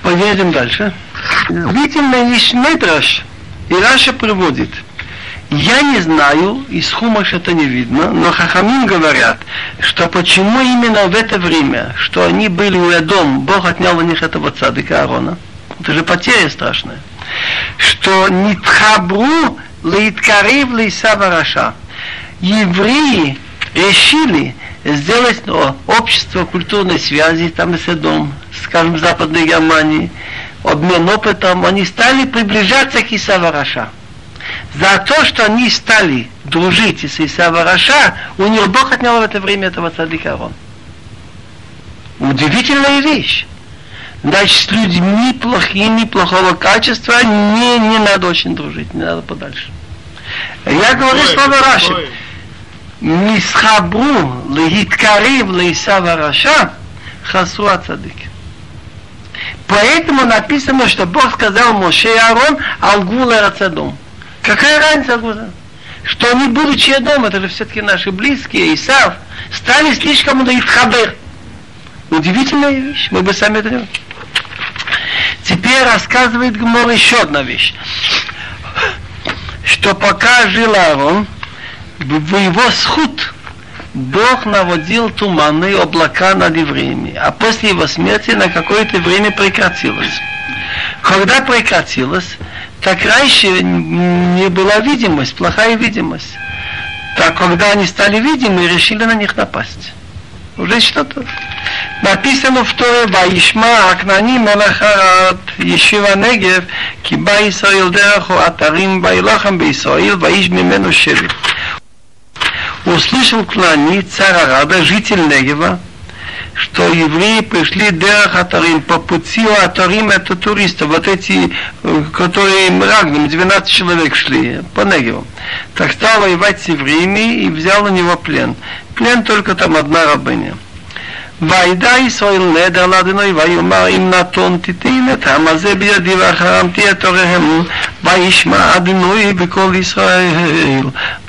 Поедем дальше. Видимо, есть Медраш, и Раша приводит. Я не знаю, из Хумаш это не видно, но Хахамин говорят, что почему именно в это время, что они были у Эдом, Бог отнял у них этого цадика Аарона. Это же потеря страшная. שנתחברו להתקרב לעשו הרשע. Евреи решили сделать ну, общество культурной связи, там с Эдом, скажем, в Западной Германии, обмен опытом, они стали приближаться к עשו הרשע. За то, что они стали дружить с עשו הרשע, у них Бог отнял в это время этого цадика Арон. Удивительная вещь. Значит, с людьми плохими, плохого качества не, не надо очень дружить, не надо подальше. Я говорю слово Раши. מסחברו להתקרב לעשו הרשע, חסרו הצדיק. Поэтому написано, что Бог сказал Моше и Аарон Алгул Эрцадом. Какая разница Алгула? Что они, будучи дом, это же все-таки наши близкие, Исав, стали слишком хабер. Удивительная вещь, мы бы сами это Теперь рассказывает Гмор еще одна вещь. Что пока жил Аарон, в его сход Бог наводил туманные облака над евреями, а после его смерти на какое-то время прекратилось. Когда прекратилось, так раньше не была видимость, плохая видимость. Так когда они стали видимы, решили на них напасть. Уже что-то. Написано в Торе, Ваишма Акнани Мелахарат Ешива Негев, Киба Исраил Дераху Атарим Ваилахам Бейсраил, Ваиш Мимену Шевит услышал Клани, царь Арада, житель Негева, что евреи пришли Дерах Атарим, по пути у Атарим это туристы, вот эти, которые Мрагным, 12 человек шли по Негеву. Так стал воевать с евреями и взял у него плен. Плен только там одна рабыня. וידע ישראל נדר לאדוני ויאמר אם נתון תיתן את העם הזה בידי ואחרמתי את הוריהם וישמע אדוני בקול ישראל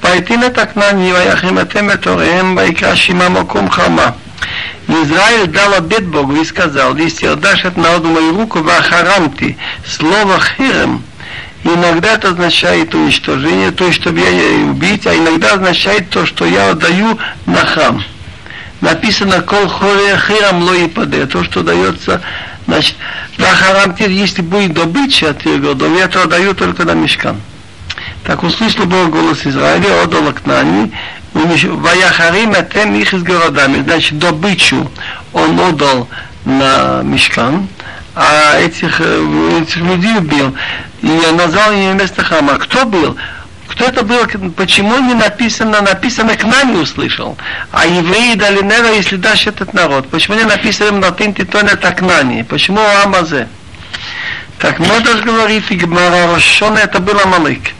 ויתן את הכנעני ויחרימתם את הוריהם ויקרא שמה מקום חרמה Израиль дал обет Богу и сказал, если отдашь от народу мою руку, вахарамти, слово хирем, иногда это означает уничтожение, то есть, чтобы я убить, а иногда означает то, что я отдаю на храм написано кол хирам ло ипаде, то, что дается, значит, Вахарам если будет добыча от тех годов, я то даю только на мешкан. Так услышал Бог голос Израиля, отдал к нами, Ваяхарим этем их из городами. Значит, добычу он отдал на мешкан, а этих, этих людей убил. И назвал ее место храма. Кто был? Кто это был, почему не написано, написано к нам не услышал, а евреи дали нева, если дашь этот народ. Почему не написано на тин титон это к нами? Почему Амазе? Так Модаш говорит, и Гмара это был Амалик.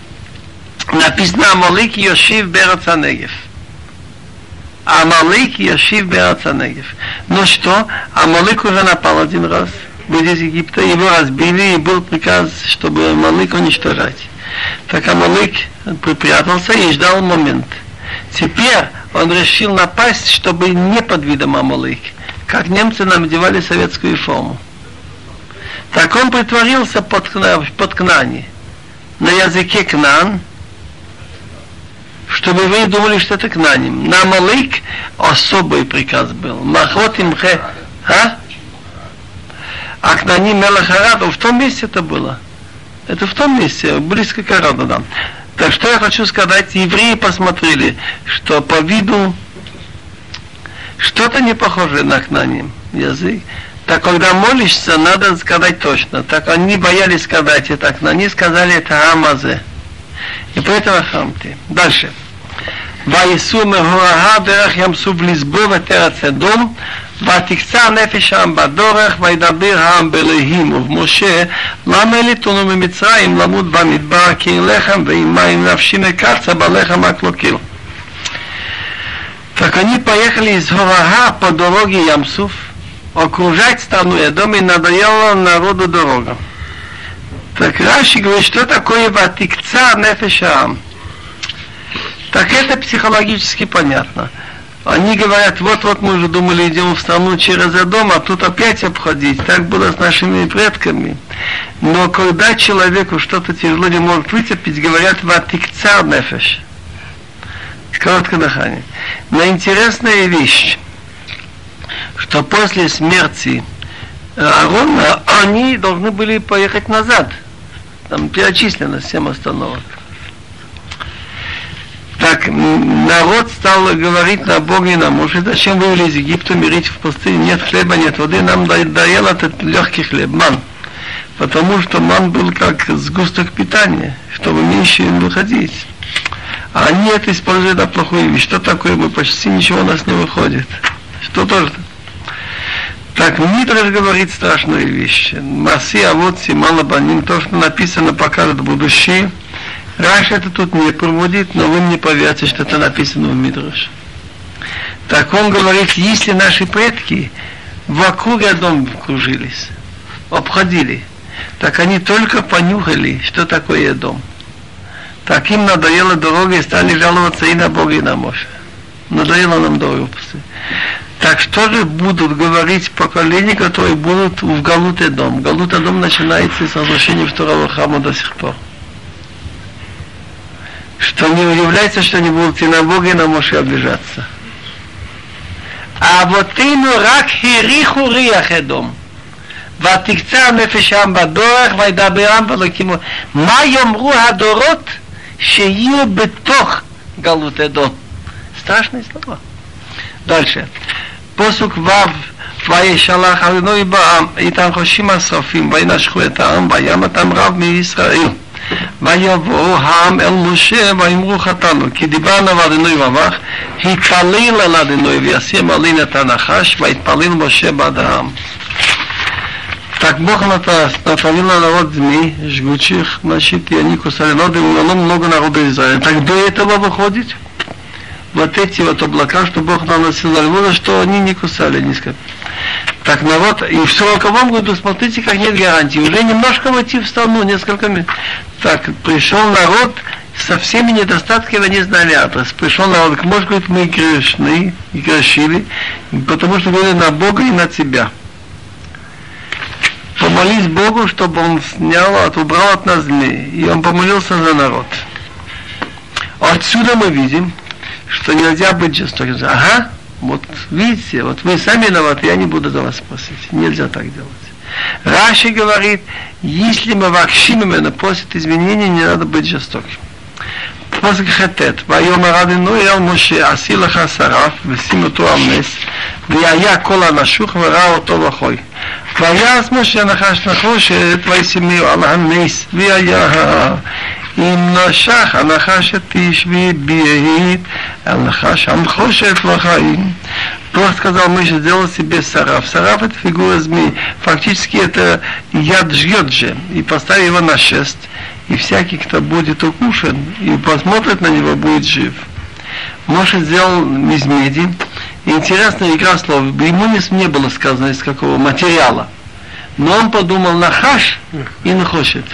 Написано Амалик Йошив Берац Анегев. Амалик Йошив Берац Анегев. Ну что, Амалик уже напал один раз. Были из Египта, его разбили, и был приказ, чтобы Амалик уничтожать. Так Амалик припрятался и ждал момент. Теперь он решил напасть, чтобы не под видом Амалик, как немцы нам надевали советскую форму. Так он притворился под, под Кнани, на языке Кнан, чтобы вы думали, что это Кнаним. На Амалик особый приказ был. Махот имхе. А? А Кнани Мелахараду в том месте это было. Это в том месте, близко к Арададам. Так что я хочу сказать, евреи посмотрели, что по виду что-то не похоже на кнаним язык. Так когда молишься, надо сказать точно. Так они боялись сказать это, так они сказали это Амазе. И поэтому хамти. Дальше. ויסעו מהוראה דרך ים סוף לסבוב את ארץ אדום ותקצה הנפש העם בדורך וידבר העם באלוהים ובמשה למה אליתונו ממצרים למות במדבר כי אין לחם ועם מים נפשי מקצה בלחם הקלוקיל. Так они поехали из Горага по дороге Ямсуф, окружать страну Эдом и надоело народу дорога. Так Раши говорит, что такое ватикца нефешам? Так это психологически понятно. Они говорят, вот-вот мы уже думали, идем в страну через дом, а тут опять обходить. Так было с нашими предками. Но когда человеку что-то тяжело не может вытерпеть, говорят, ватикцар нефеш. Короткое дыхание. Но интересная вещь, что после смерти Аарона они должны были поехать назад. Там перечислено 7 остановок. Так народ стал говорить на Бога и на мужа, зачем вывели из Египта мирить в пустыне, нет хлеба, нет воды, нам доел этот легкий хлеб, ман. Потому что ман был как сгусток питания, чтобы меньше им выходить. А они это используют на плохую вещь. Что такое? Мы почти ничего у нас не выходит. Что тоже? Так, Митраш говорит страшные вещи. Маси, а вот Симала Баним, то, что написано, покажет будущее. Раша это тут не проводит, но вы мне поверьте, что это написано в Мидраш. Так он говорит, если наши предки вокруг дом кружились, обходили, так они только понюхали, что такое дом. Так им надоела дорога и стали жаловаться и на Бога, и на Моше. Надоело нам дорога. Так что же будут говорить поколения, которые будут в Галуте дом? Галута дом начинается с разрушения второго храма до сих пор Что не удивляется, что они будут и на Бога, и на Моше обижаться. אבותינו רק הריחו ריח אדום. ותקצר נפשם בדורך וידברם ולקימו. מה יאמרו הדורות שיהיו בתוך גלות אדום? Страшные слова. Дальше. פסוק ו' וישלח אדוני בעם, איתן חושים השרפים, וינשכו את העם, וים אותם רב מישראל. ויבואו העם אל משה ויאמרו חטאנו כי דיברנו על אדוני רבח התפלל על אדוני וישים עלין את הנחש ויתפלל משה בעד העם Так Бог натравил на народ змей, жгучих, значит, и они кусали народы, умерло много народа Израиля. Так до этого выходит вот эти вот облака, что Бог наносил на что они не кусали, не сказали. Так народ, и в 40 году, смотрите, как нет гарантии. Уже немножко войти в страну, несколько минут. так, пришел народ со всеми недостатками, они знали адрес. Пришел народ, может быть, мы грешны, и грешили, потому что говорили на Бога и на тебя. Помолись Богу, чтобы Он снял, от, убрал от нас змеи. И Он помолился за народ. Отсюда мы видим, что нельзя быть жестоким. Ага, вот видите, вот вы сами виноваты, я не буду за вас просить. Нельзя так делать. Раши говорит, если мы вакшим именно просит изменения, не надо быть жестоким. פוסק חטט, ויאמר אדוני אל משה, עשי לך שרף, ושים אותו על נס, והיה כל הנשוך וראה אותו וחוי. ויעש משה נחש נחושת, וישימהו על הנס, והיה אם נשך הנחש את איש והביעית, על נחש המחושת לחיים. Бог сказал, мы же сделал себе сараф. Сараф это фигура змеи. Фактически это яд жьет же. И поставил его на шест. И всякий, кто будет укушен и посмотрит на него, будет жив. Моше сделал из меди. Интересная игра слов. Ему не, было сказано из какого материала. Но он подумал на хаш и на хошет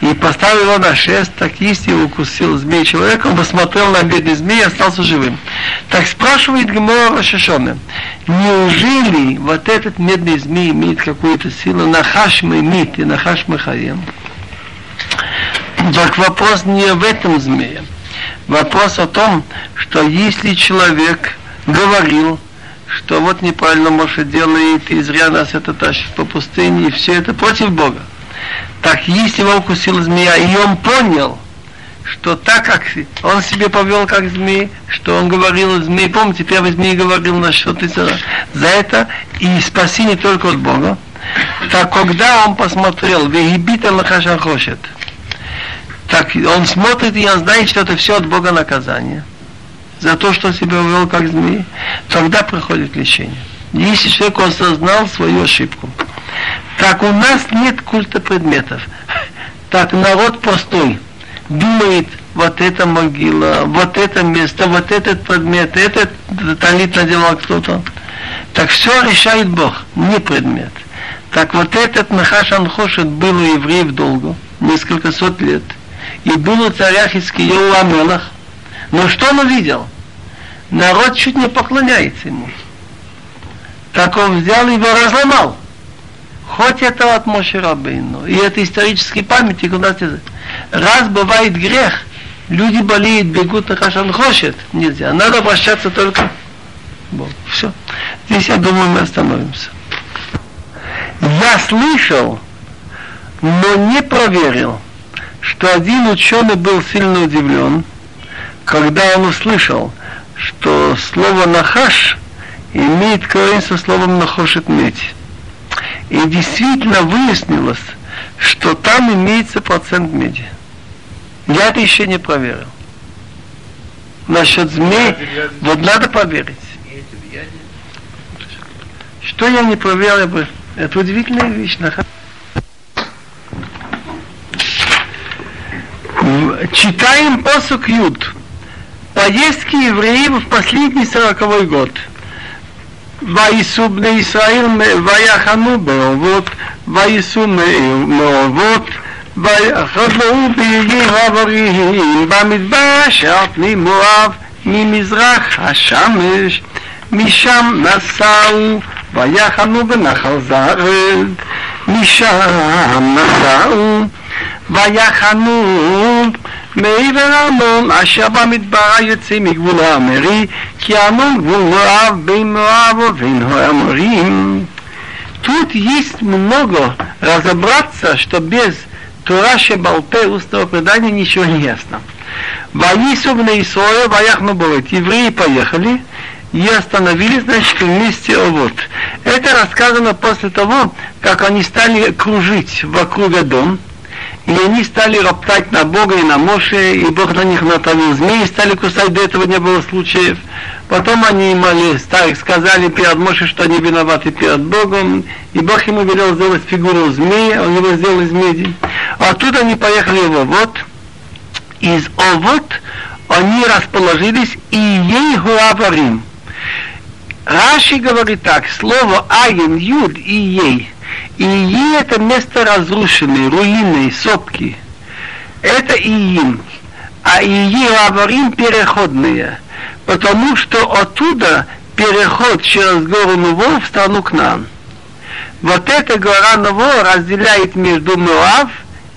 и поставил его на шест, так если укусил змей человек, он посмотрел на бедный змей и остался живым. Так спрашивает Гемора Рашашона, неужели вот этот медный змей имеет какую-то силу на хашмы мит и на хашмы хаем? Так вопрос не в этом змее. Вопрос о том, что если человек говорил, что вот неправильно Моше делает, и зря нас это тащит по пустыне, и все это против Бога. Так если его укусила змея, и он понял, что так как он себе повел как змей, что он говорил змей, помните, первый змей говорил на что ты за, это, и спасение только от Бога, так когда он посмотрел, вегибита лахаша хочет, так он смотрит и он знает, что это все от Бога наказание. За то, что себя вел как змей, тогда приходит лечение. Если человек осознал свою ошибку. Так у нас нет культа предметов. Так народ простой думает, вот эта могила, вот это место, вот этот предмет, этот талит надевал кто-то. Так все решает Бог, не предмет. Так вот этот Нахаш Анхошет был у евреев долго, несколько сот лет. И был у царя Хискиеу Амелах. Но что он увидел? Народ чуть не поклоняется ему. Так он взял и его разломал. Хоть это от Моше Рабейну, и это исторический памятник у нас. Раз бывает грех, люди болеют, бегут на Хашан Хошет, нельзя. Надо обращаться только Богу. Все. Здесь, я думаю, мы остановимся. Я слышал, но не проверил, что один ученый был сильно удивлен, когда он услышал, что слово «нахаш» имеет корень со словом «нахошет медь». И действительно выяснилось, что там имеется процент меди. Я это еще не проверил. Насчет змей, вот надо проверить. Что я не проверил бы? Это удивительная вещь. Читаем посук Юд. Поездки евреев в последний сороковой год. ויסעו בני ישראל מ- ויחנו באובות, וייסעו מ- מאובות, ויחנו ביגי העברים, במדבר שעל פני מואב, ממזרח השמש, משם נסעו, ויחנו בנחל זרד, משם נסעו, ויחנו מעבר ארנון אשר במדבר היוצא מגבול האמרי כי ארנון גבול מואב בין מואב ובין האמורים. Тут есть много разобраться, что без Тора Шебалпе устного предания ничего не ясно. Ваису в Исоя, Ваяхну Болот. Евреи поехали и остановились, значит, вместе вот. Это рассказано после того, как они стали кружить вокруг дом, и они стали роптать на Бога и на Моше, и Бог на них натравил змеи, стали кусать, до этого не было случаев. Потом они моли, стали, сказали перед Моше, что они виноваты перед Богом, и Бог ему велел сделать фигуру змея, он его сделал из меди. Оттуда они поехали в Овод, из Овод они расположились и ей Гуаварим. Раши говорит так, слово Айн, Юд и ей. И ей это место разрушенное, руины, сопки. Это Иим. А Ии Аварим переходные. Потому что оттуда переход через гору Нуво в страну Кнан. Вот эта гора Нуво разделяет между Моав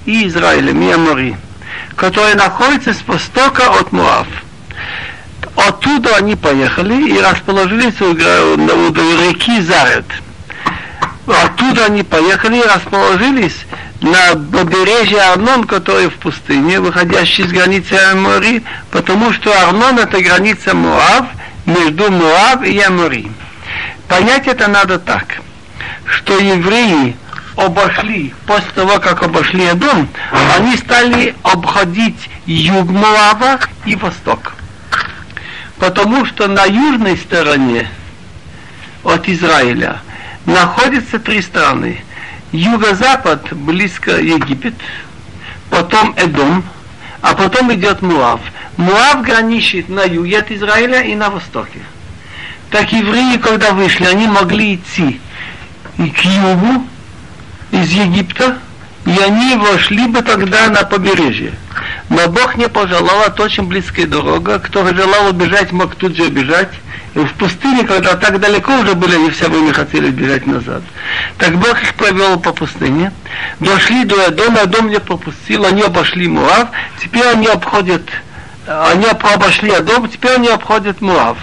и Израилем, и Амори, которая находится с востока от Моав. Оттуда они поехали и расположились у, у- у реки Зарет. Оттуда они поехали и расположились на побережье Арнон, который в пустыне, выходящий с границы Амори, потому что Арнон это граница Моав, между Моав и Амори. Понять это надо так, что евреи обошли, после того, как обошли Адом, они стали обходить юг Моава и восток. Потому что на южной стороне от Израиля находятся три страны. Юго-запад, близко Египет, потом Эдом, а потом идет Муав. Муав граничит на юге от Израиля и на востоке. Так евреи, когда вышли, они могли идти и к югу из Египта, и они вошли бы тогда на побережье. Но Бог не пожелал, это очень близкая дорога. Кто желал убежать, мог тут же убежать. В пустыне, когда так далеко уже были, они все время хотели бежать назад. Так Бог их провел по пустыне. Дошли до дома, дом не пропустил, они обошли Муав. Теперь они обходят, они обошли Адом, теперь они обходят Муав.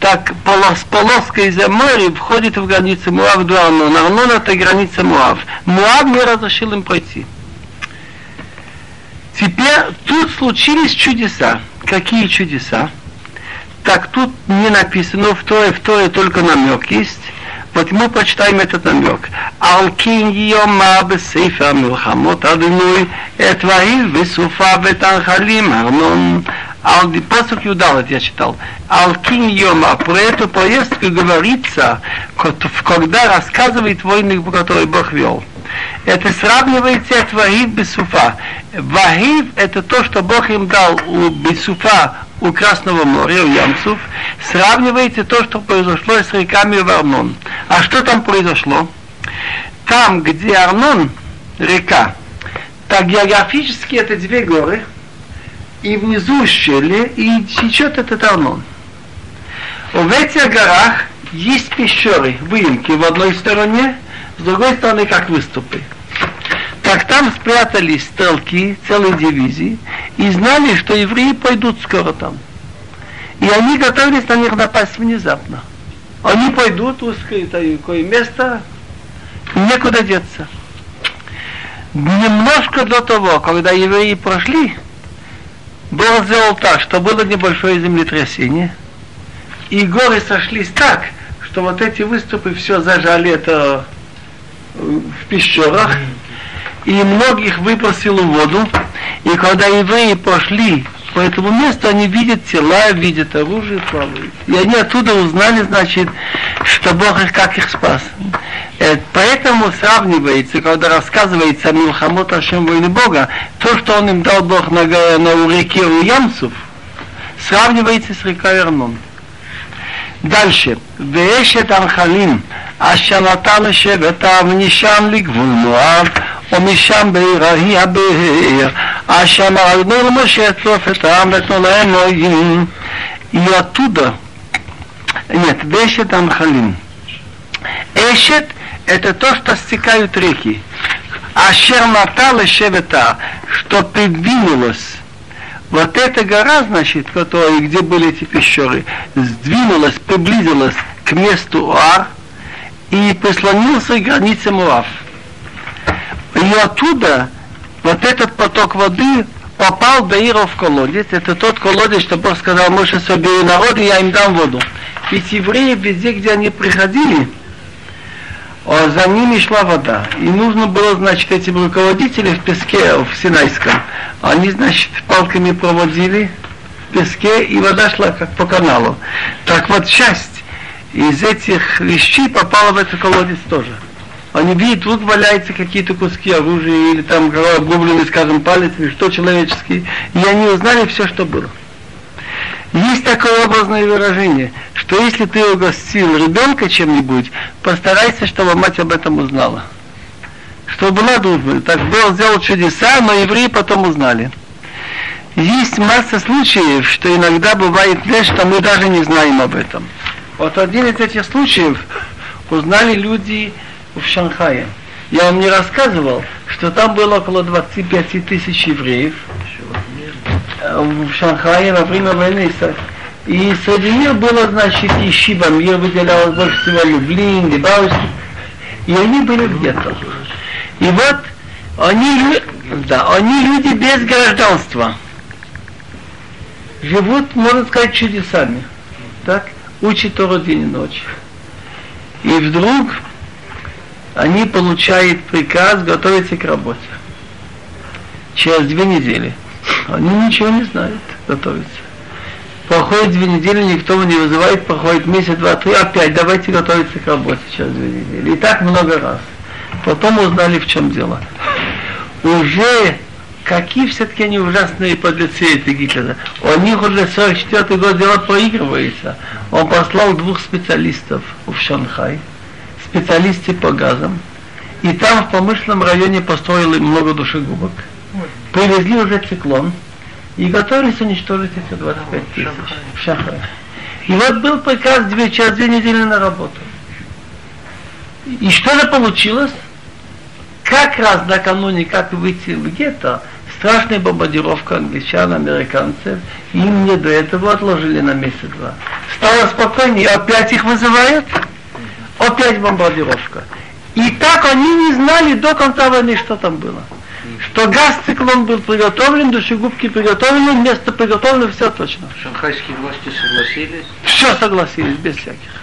Так полос, полоска из моря входит в границу Муав до Арнона. Арнон это граница Муав. Муав не разрешил им пройти. Теперь тут случились чудеса. Какие чудеса? Так тут не написано, в Торе, в Торе только намек есть. Вот мы прочитаем этот намек. Алкин йома бесейфер милхамот адыной, эт ваил весуфа ветанхалим арнон. Посох Юдалет я читал. Алкин йома, про эту поездку говорится, когда рассказывает войны, которые Бог вел. Это сравнивается от Вахив Бесуфа. Вахив это то, что Бог им дал у Бесуфа у Красного моря, у Ямцев, сравнивается то, что произошло с реками в Арнон. А что там произошло? Там, где Арнон, река, так географически это две горы, и внизу щели, и течет этот Арнон. В этих горах есть пещеры, выемки в одной стороне, с другой стороны как выступы. Так там спрятались стрелки целой дивизии и знали, что евреи пойдут скоро там. И они готовились на них напасть внезапно. Они пойдут в узкое такое место, некуда деться. Немножко до того, когда евреи прошли, Бог сделал так, что было небольшое землетрясение, и горы сошлись так, что вот эти выступы все зажали это в пещерах, и многих выбросило в воду, и когда евреи пошли по этому месту, они видят тела, видят оружие, плавают. И они оттуда узнали, значит, что Бог их как их спас. Э, Поэтому сравнивается, когда рассказывается о Милхамот Ашем войны Бога, то, что он им дал Бог на, на реке Уямсов, сравнивается с рекой Арнон. דלשה, ואשת הנחלים אשר נתן לשבטיו משם לגבול מואב ומשם בעיר ההיא הבאר אשר אמרנו למשה צוף את העם ותנו להם מועים и оттуда нет, вешет Амхалим. Эшет – это то, что стекают реки. А Шерматала Шевета, что придвинулось вот эта гора, значит, которая, где были эти пещеры, сдвинулась, приблизилась к месту Ар и прислонился к границе Муав. И оттуда вот этот поток воды попал до Ира в колодец. Это тот колодец, что Бог сказал, Моше, собери народ, и я им дам воду. Ведь евреи везде, где они приходили, за ними шла вода. И нужно было, значит, этим руководителям в песке, в Синайском, они, значит, палками проводили в песке, и вода шла как по каналу. Так вот, часть из этих вещей попала в этот колодец тоже. Они видят, тут валяются какие-то куски оружия, или там обгубленный, скажем, палец, или что человеческий, и они узнали все, что было. Есть такое образное выражение, что если ты угостил ребенка чем-нибудь, постарайся, чтобы мать об этом узнала. Чтобы дружба. Так Бог сделал чудеса, но евреи потом узнали. Есть масса случаев, что иногда бывает вещь, что мы даже не знаем об этом. Вот один из этих случаев узнали люди в Шанхае. Я вам не рассказывал, что там было около 25 тысяч евреев в Шанхае во время войны. И среди них было, значит, и Шиба Мир выделялось больше всего Люблин, Дебауский. И они были где-то. И вот они, да, они люди без гражданства. Живут, можно сказать, чудесами. Так? Учат Тору день и ночь. И вдруг они получают приказ готовиться к работе. Через две недели. Они ничего не знают, готовиться. Проходит две недели, никто не вызывает, проходит месяц, два, три, опять давайте готовиться к работе через две недели. И так много раз. Потом узнали, в чем дело. Уже какие все-таки они ужасные подлецы эти Гитлера. У них уже 44 год дело проигрывается. Он послал двух специалистов в Шанхай, специалисты по газам. И там в промышленном районе построили много душегубок. Привезли уже циклон и готовились уничтожить эти 25 тысяч в Шанхае. И вот был приказ две, через две недели на работу. И что же получилось? Как раз накануне, как выйти в гетто, страшная бомбардировка англичан, американцев, им не до этого отложили на месяц-два. Стало спокойнее, опять их вызывают, опять бомбардировка. И так они не знали до конца войны, что там было то газ циклон был приготовлен, душегубки приготовлены, место приготовлено, все точно. Шанхайские власти согласились? Все согласились, без всяких.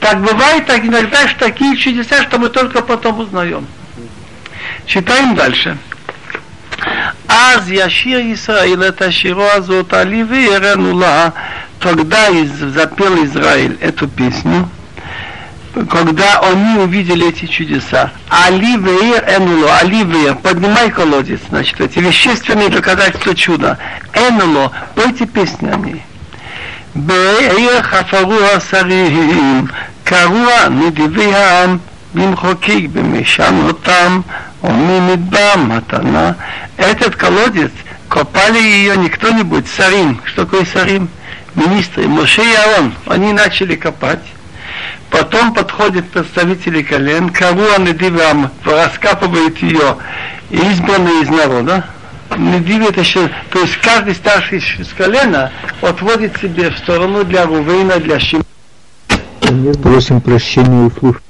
Так бывает, так иногда же такие чудеса, что мы только потом узнаем. Читаем дальше. Аз Яшир Исраил, это Широ Азот Аливи Тогда из запел Израиль эту песню когда они увидели эти чудеса. Аливеир энуло, Аливеир, поднимай колодец, значит, эти вещественные доказательства чуда. Энуло, пойте песни о ней. Беир хафаруа сарим, каруа нидивиам, бимхокик Оми омимидба матана. Этот колодец копали ее не кто-нибудь, сарим. Что такое сарим? Министры, Моше и Арон. Они начали копать. Потом подходят представители колен, Каруа Недивам раскапывает ее избранные из народа. Недив это еще, то есть каждый старший из колена отводит себе в сторону для Рувейна, для Шима. Просим прощения у слушателей.